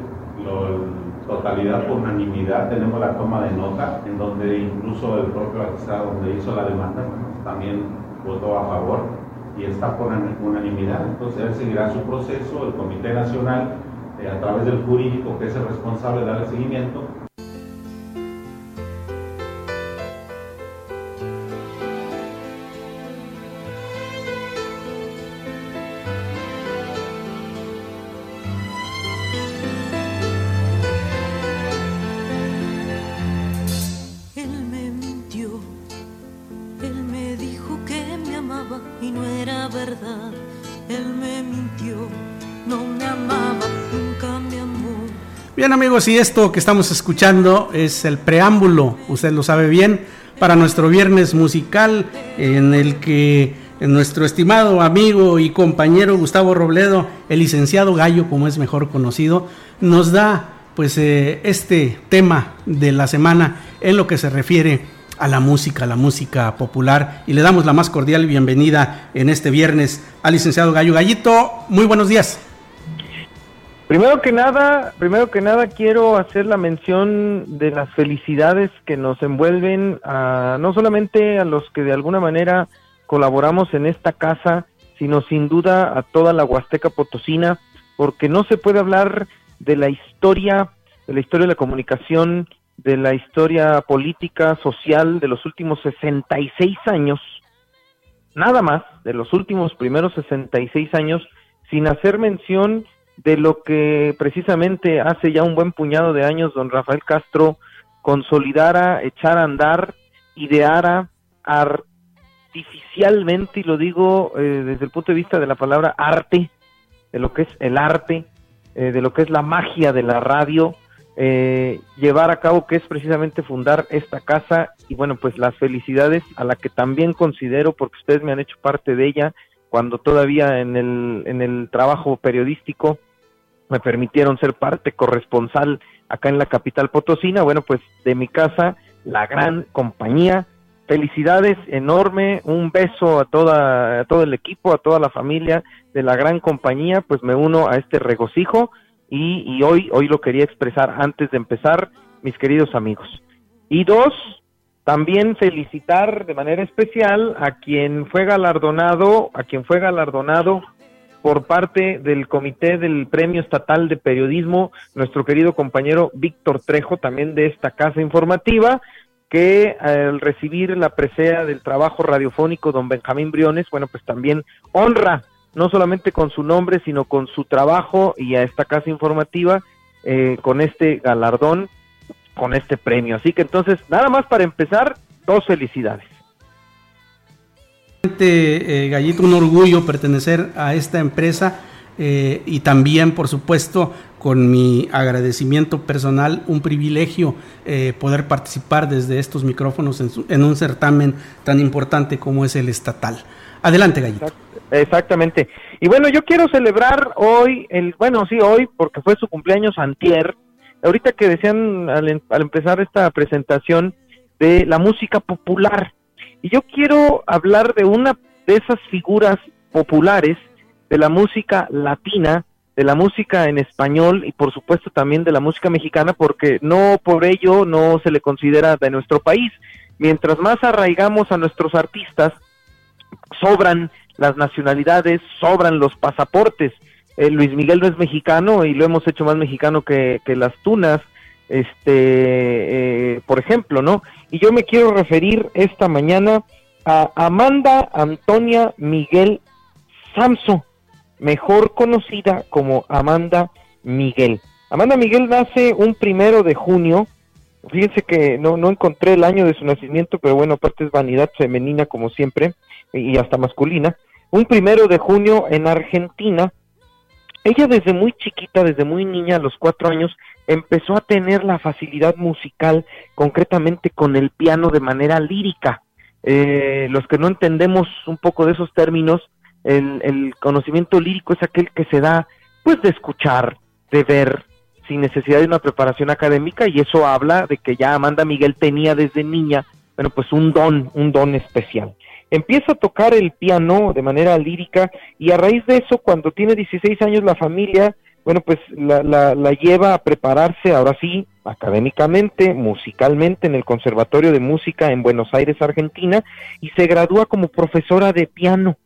la totalidad por unanimidad tenemos la toma de nota, en donde incluso el propio magistrado donde hizo la demanda también votó a favor y está por unanimidad. Entonces él seguirá su proceso, el Comité Nacional, eh, a través del jurídico que es el responsable de darle seguimiento, amigos, y esto que estamos escuchando es el preámbulo, usted lo sabe bien, para nuestro viernes musical en el que nuestro estimado amigo y compañero Gustavo Robledo, el licenciado Gallo, como es mejor conocido, nos da pues eh, este tema de la semana en lo que se refiere a la música, a la música popular. Y le damos la más cordial bienvenida en este viernes al licenciado Gallo Gallito. Muy buenos días. Primero que nada, primero que nada quiero hacer la mención de las felicidades que nos envuelven a no solamente a los que de alguna manera colaboramos en esta casa, sino sin duda a toda la Huasteca Potosina, porque no se puede hablar de la historia, de la historia de la comunicación, de la historia política, social de los últimos 66 años, nada más de los últimos primeros 66 años, sin hacer mención de lo que precisamente hace ya un buen puñado de años don Rafael Castro consolidara, echara a andar, ideara artificialmente, y lo digo eh, desde el punto de vista de la palabra arte, de lo que es el arte, eh, de lo que es la magia de la radio, eh, llevar a cabo, que es precisamente fundar esta casa y bueno, pues las felicidades a la que también considero, porque ustedes me han hecho parte de ella, cuando todavía en el, en el trabajo periodístico me permitieron ser parte corresponsal acá en la capital potosina, bueno, pues de mi casa, la gran compañía, felicidades enorme, un beso a toda a todo el equipo, a toda la familia de la gran compañía, pues me uno a este regocijo y, y hoy hoy lo quería expresar antes de empezar, mis queridos amigos. Y dos, también felicitar de manera especial a quien fue galardonado, a quien fue galardonado por parte del Comité del Premio Estatal de Periodismo, nuestro querido compañero Víctor Trejo, también de esta casa informativa, que al recibir la presea del trabajo radiofónico don Benjamín Briones, bueno, pues también honra no solamente con su nombre, sino con su trabajo y a esta casa informativa eh, con este galardón con este premio. Así que entonces, nada más para empezar, dos felicidades. Eh, Gallito, un orgullo pertenecer a esta empresa eh, y también, por supuesto, con mi agradecimiento personal, un privilegio eh, poder participar desde estos micrófonos en, en, un certamen tan importante como es el estatal. Adelante, Gallito. Exactamente. Y bueno, yo quiero celebrar hoy, el bueno, sí, hoy, porque fue su cumpleaños antier, ahorita que decían al, al, empezar esta presentación de la música popular. Y yo quiero hablar de una de esas figuras populares de la música latina, de la música en español y por supuesto también de la música mexicana, porque no por ello no se le considera de nuestro país. Mientras más arraigamos a nuestros artistas, sobran las nacionalidades, sobran los pasaportes. Eh, Luis Miguel no es mexicano y lo hemos hecho más mexicano que, las tunas, este, eh, por ejemplo, ¿no? Y yo me quiero referir esta mañana a Amanda Antonia Miguel Samso, mejor conocida como Amanda Miguel. Amanda Miguel nace un primero de junio. Fíjense que no, no encontré el año de su nacimiento, pero bueno, aparte es vanidad femenina como siempre y hasta masculina. Un primero de junio en Argentina, ella desde muy chiquita, desde muy niña, a los cuatro años, empezó a tener la facilidad musical, concretamente con el piano de manera lírica. Eh, los que no entendemos un poco de esos términos, el, el, conocimiento lírico es aquel que se da, pues, de escuchar, de ver, sin necesidad de una preparación académica, y eso habla de que ya Amanda Miguel tenía desde niña bueno, pues un don, un don especial. Empieza a tocar el piano de manera lírica y a raíz de eso, cuando tiene 16 años, la familia, bueno, pues la, la, lleva a prepararse, ahora sí, académicamente, musicalmente, en el Conservatorio de Música en Buenos Aires, Argentina, y se gradúa como profesora de piano,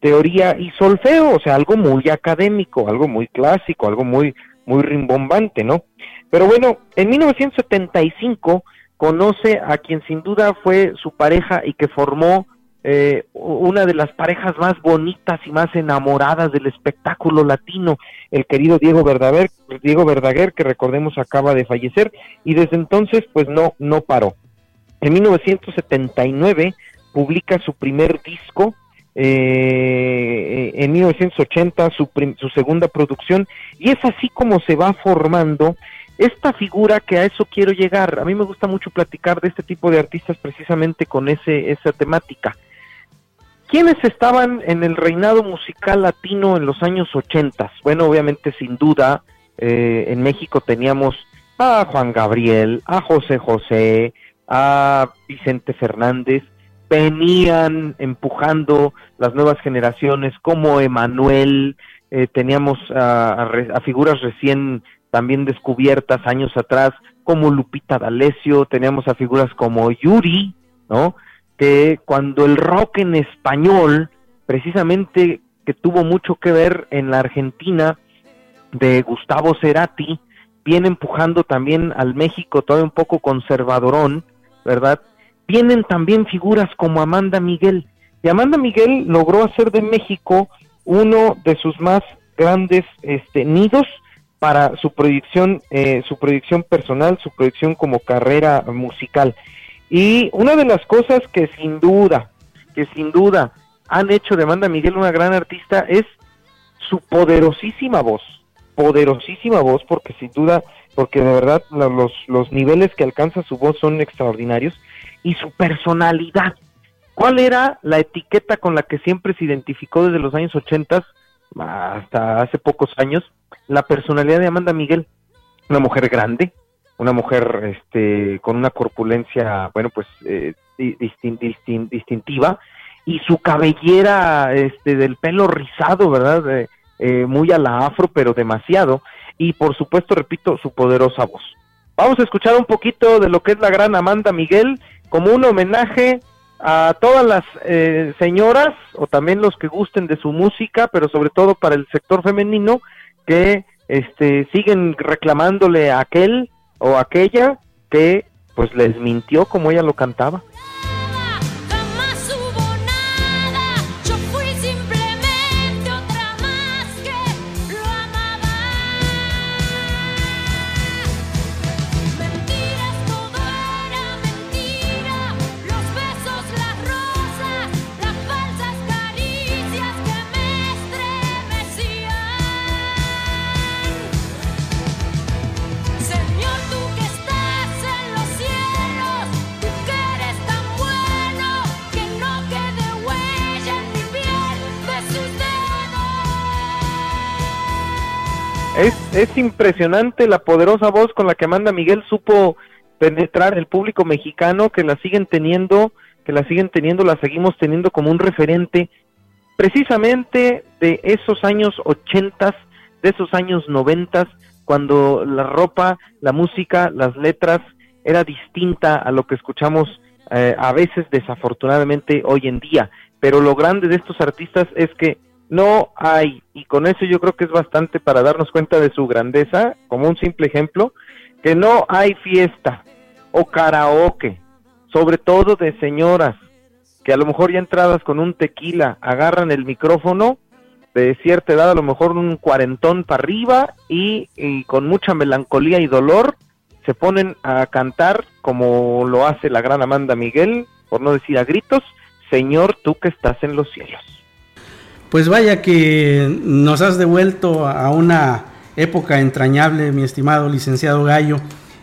teoría y solfeo, o sea, algo muy académico, algo muy clásico, algo muy, muy rimbombante, ¿no? Pero bueno, en 1975 conoce a quien sin duda fue su pareja y que formó eh, una de las parejas más bonitas y más enamoradas del espectáculo latino, el querido Diego Verdaguer, Diego Verdaguer, que recordemos acaba de fallecer, y desde entonces pues no, no paró. En 1979 publica su primer disco, eh, en 1980 su, su segunda producción, y es así como se va formando esta figura que a eso quiero llegar. A mí me gusta mucho platicar de este tipo de artistas precisamente con ese, esa temática. ¿Quiénes estaban en el reinado musical latino en los años 80? Bueno, obviamente, sin duda, eh, en México teníamos a Juan Gabriel, a José José, a Vicente Fernández, venían empujando las nuevas generaciones como Emanuel, eh, teníamos a, a, figuras recién también descubiertas años atrás como Lupita D'Alessio, teníamos a figuras como Yuri, ¿no? Que cuando el rock en español, precisamente que tuvo mucho que ver en la Argentina de Gustavo Cerati, viene empujando también al México todavía un poco conservadorón, ¿verdad? Vienen también figuras como Amanda Miguel. Y Amanda Miguel logró hacer de México uno de sus más grandes este, nidos para su proyección, eh, su proyección personal, su proyección como carrera musical. Y una de las cosas que sin duda, que sin duda han hecho de Amanda Miguel una gran artista es su poderosísima voz, poderosísima voz, porque sin duda, porque de verdad los, los niveles que alcanza su voz son extraordinarios, y su personalidad. ¿Cuál era la etiqueta con la que siempre se identificó desde los años 80 hasta hace pocos años? La personalidad de Amanda Miguel, una mujer grande, una mujer este, con una corpulencia, bueno, pues eh, distintiva, y su cabellera este, del pelo rizado, ¿verdad? Eh, eh, muy a la afro, pero demasiado, y por supuesto, repito, su poderosa voz. Vamos a escuchar un poquito de lo que es la gran Amanda Miguel, como un homenaje a todas las señoras, o también los que gusten de su música, pero sobre todo para el sector femenino, que este, siguen reclamándole a aquel o aquella que pues les mintió como ella lo cantaba. Es, impresionante la poderosa voz con la que Amanda Miguel supo penetrar el público mexicano, que la siguen teniendo, que la siguen teniendo, la seguimos teniendo como un referente precisamente de esos años ochentas, de esos años noventas, cuando la ropa, la música, las letras era distinta a lo que escuchamos eh, a veces desafortunadamente hoy en día. Pero lo grande de estos artistas es que no hay, y con eso yo creo que es bastante para darnos cuenta de su grandeza, como un simple ejemplo, que no hay fiesta o karaoke, sobre todo de señoras, que a lo mejor ya entradas con un tequila agarran el micrófono de cierta edad, a lo mejor un cuarentón para arriba y, y con mucha melancolía y dolor se ponen a cantar como lo hace la gran Amanda Miguel, por no decir a gritos, Señor, tú que estás en los cielos. Pues vaya que nos has devuelto a una época entrañable, mi estimado licenciado Gallo.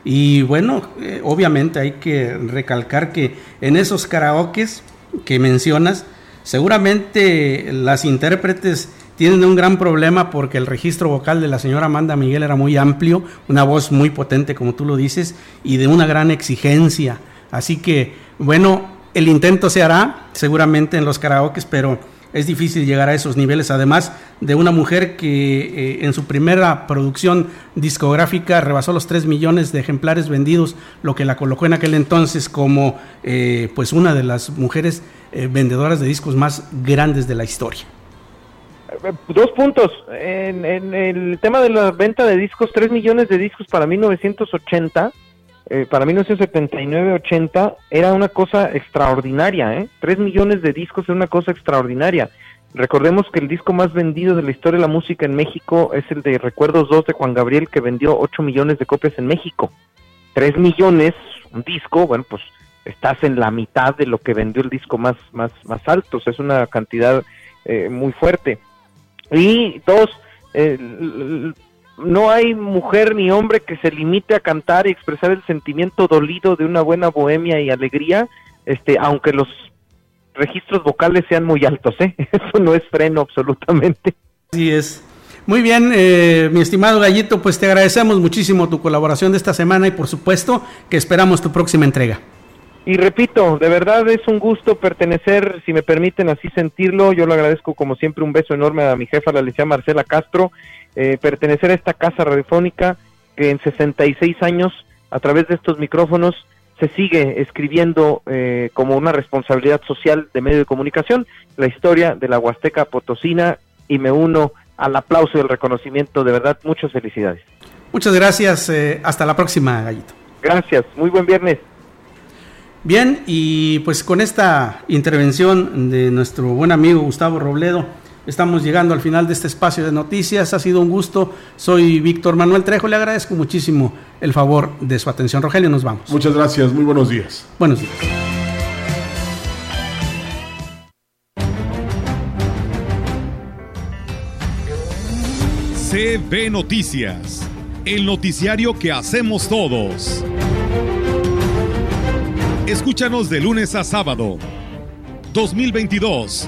Y bueno, eh, obviamente hay que recalcar que en esos karaokes que mencionas, seguramente las intérpretes tienen un gran problema porque el registro vocal de la señora Amanda Miguel era muy amplio, una voz muy potente como tú lo dices y de una gran exigencia. Así que Bueno, el intento se hará seguramente en los karaokes, pero es difícil llegar a esos niveles, además de una mujer que eh, en su primera producción discográfica rebasó los 3 millones de ejemplares vendidos, lo que la colocó en aquel entonces como eh, pues una de las mujeres eh, vendedoras de discos más grandes de la historia. Dos puntos. En, en el tema de la venta de discos, 3 millones de discos para 1980 eh, para 1979-80 era una cosa extraordinaria, ¿eh? 3 millones de discos era una cosa extraordinaria. Recordemos que el disco más vendido de la historia de la música en México es el de Recuerdos 2 de Juan Gabriel, que vendió 8 millones de copias en México. 3 millones, un disco, bueno, pues estás en la mitad de lo que vendió el disco más, más, más alto, o sea, es una cantidad eh, muy fuerte. Y dos, eh, no hay mujer ni hombre que se limite a cantar y expresar el sentimiento dolido de una buena bohemia y alegría, este, aunque los registros vocales sean muy altos, ¿eh? Eso no es freno absolutamente. Así es. Muy bien, eh, mi estimado Gallito, pues te agradecemos muchísimo tu colaboración de esta semana y por supuesto que esperamos tu próxima entrega. Y repito, de verdad es un gusto pertenecer, si me permiten así sentirlo, yo lo agradezco como siempre, un beso enorme a mi jefa, la licenciada Marcela Castro, eh, pertenecer a esta casa radiofónica que en 66 años, a través de estos micrófonos, se sigue escribiendo eh, como una responsabilidad social de medio de comunicación la historia de la Huasteca Potosina y me uno al aplauso y el reconocimiento. De verdad, muchas felicidades. Muchas gracias. Eh, hasta la próxima, Gallito. Gracias. Muy buen viernes. Bien, y pues con esta intervención de nuestro buen amigo Gustavo Robledo, Estamos llegando al final de este espacio de noticias. Ha sido un gusto. Soy Víctor Manuel Trejo. Le agradezco muchísimo el favor de su atención. Rogelio, nos vamos. Muchas gracias. Muy buenos días. Buenos días. CB Noticias, el noticiario que hacemos todos. Escúchanos de lunes a sábado. 2022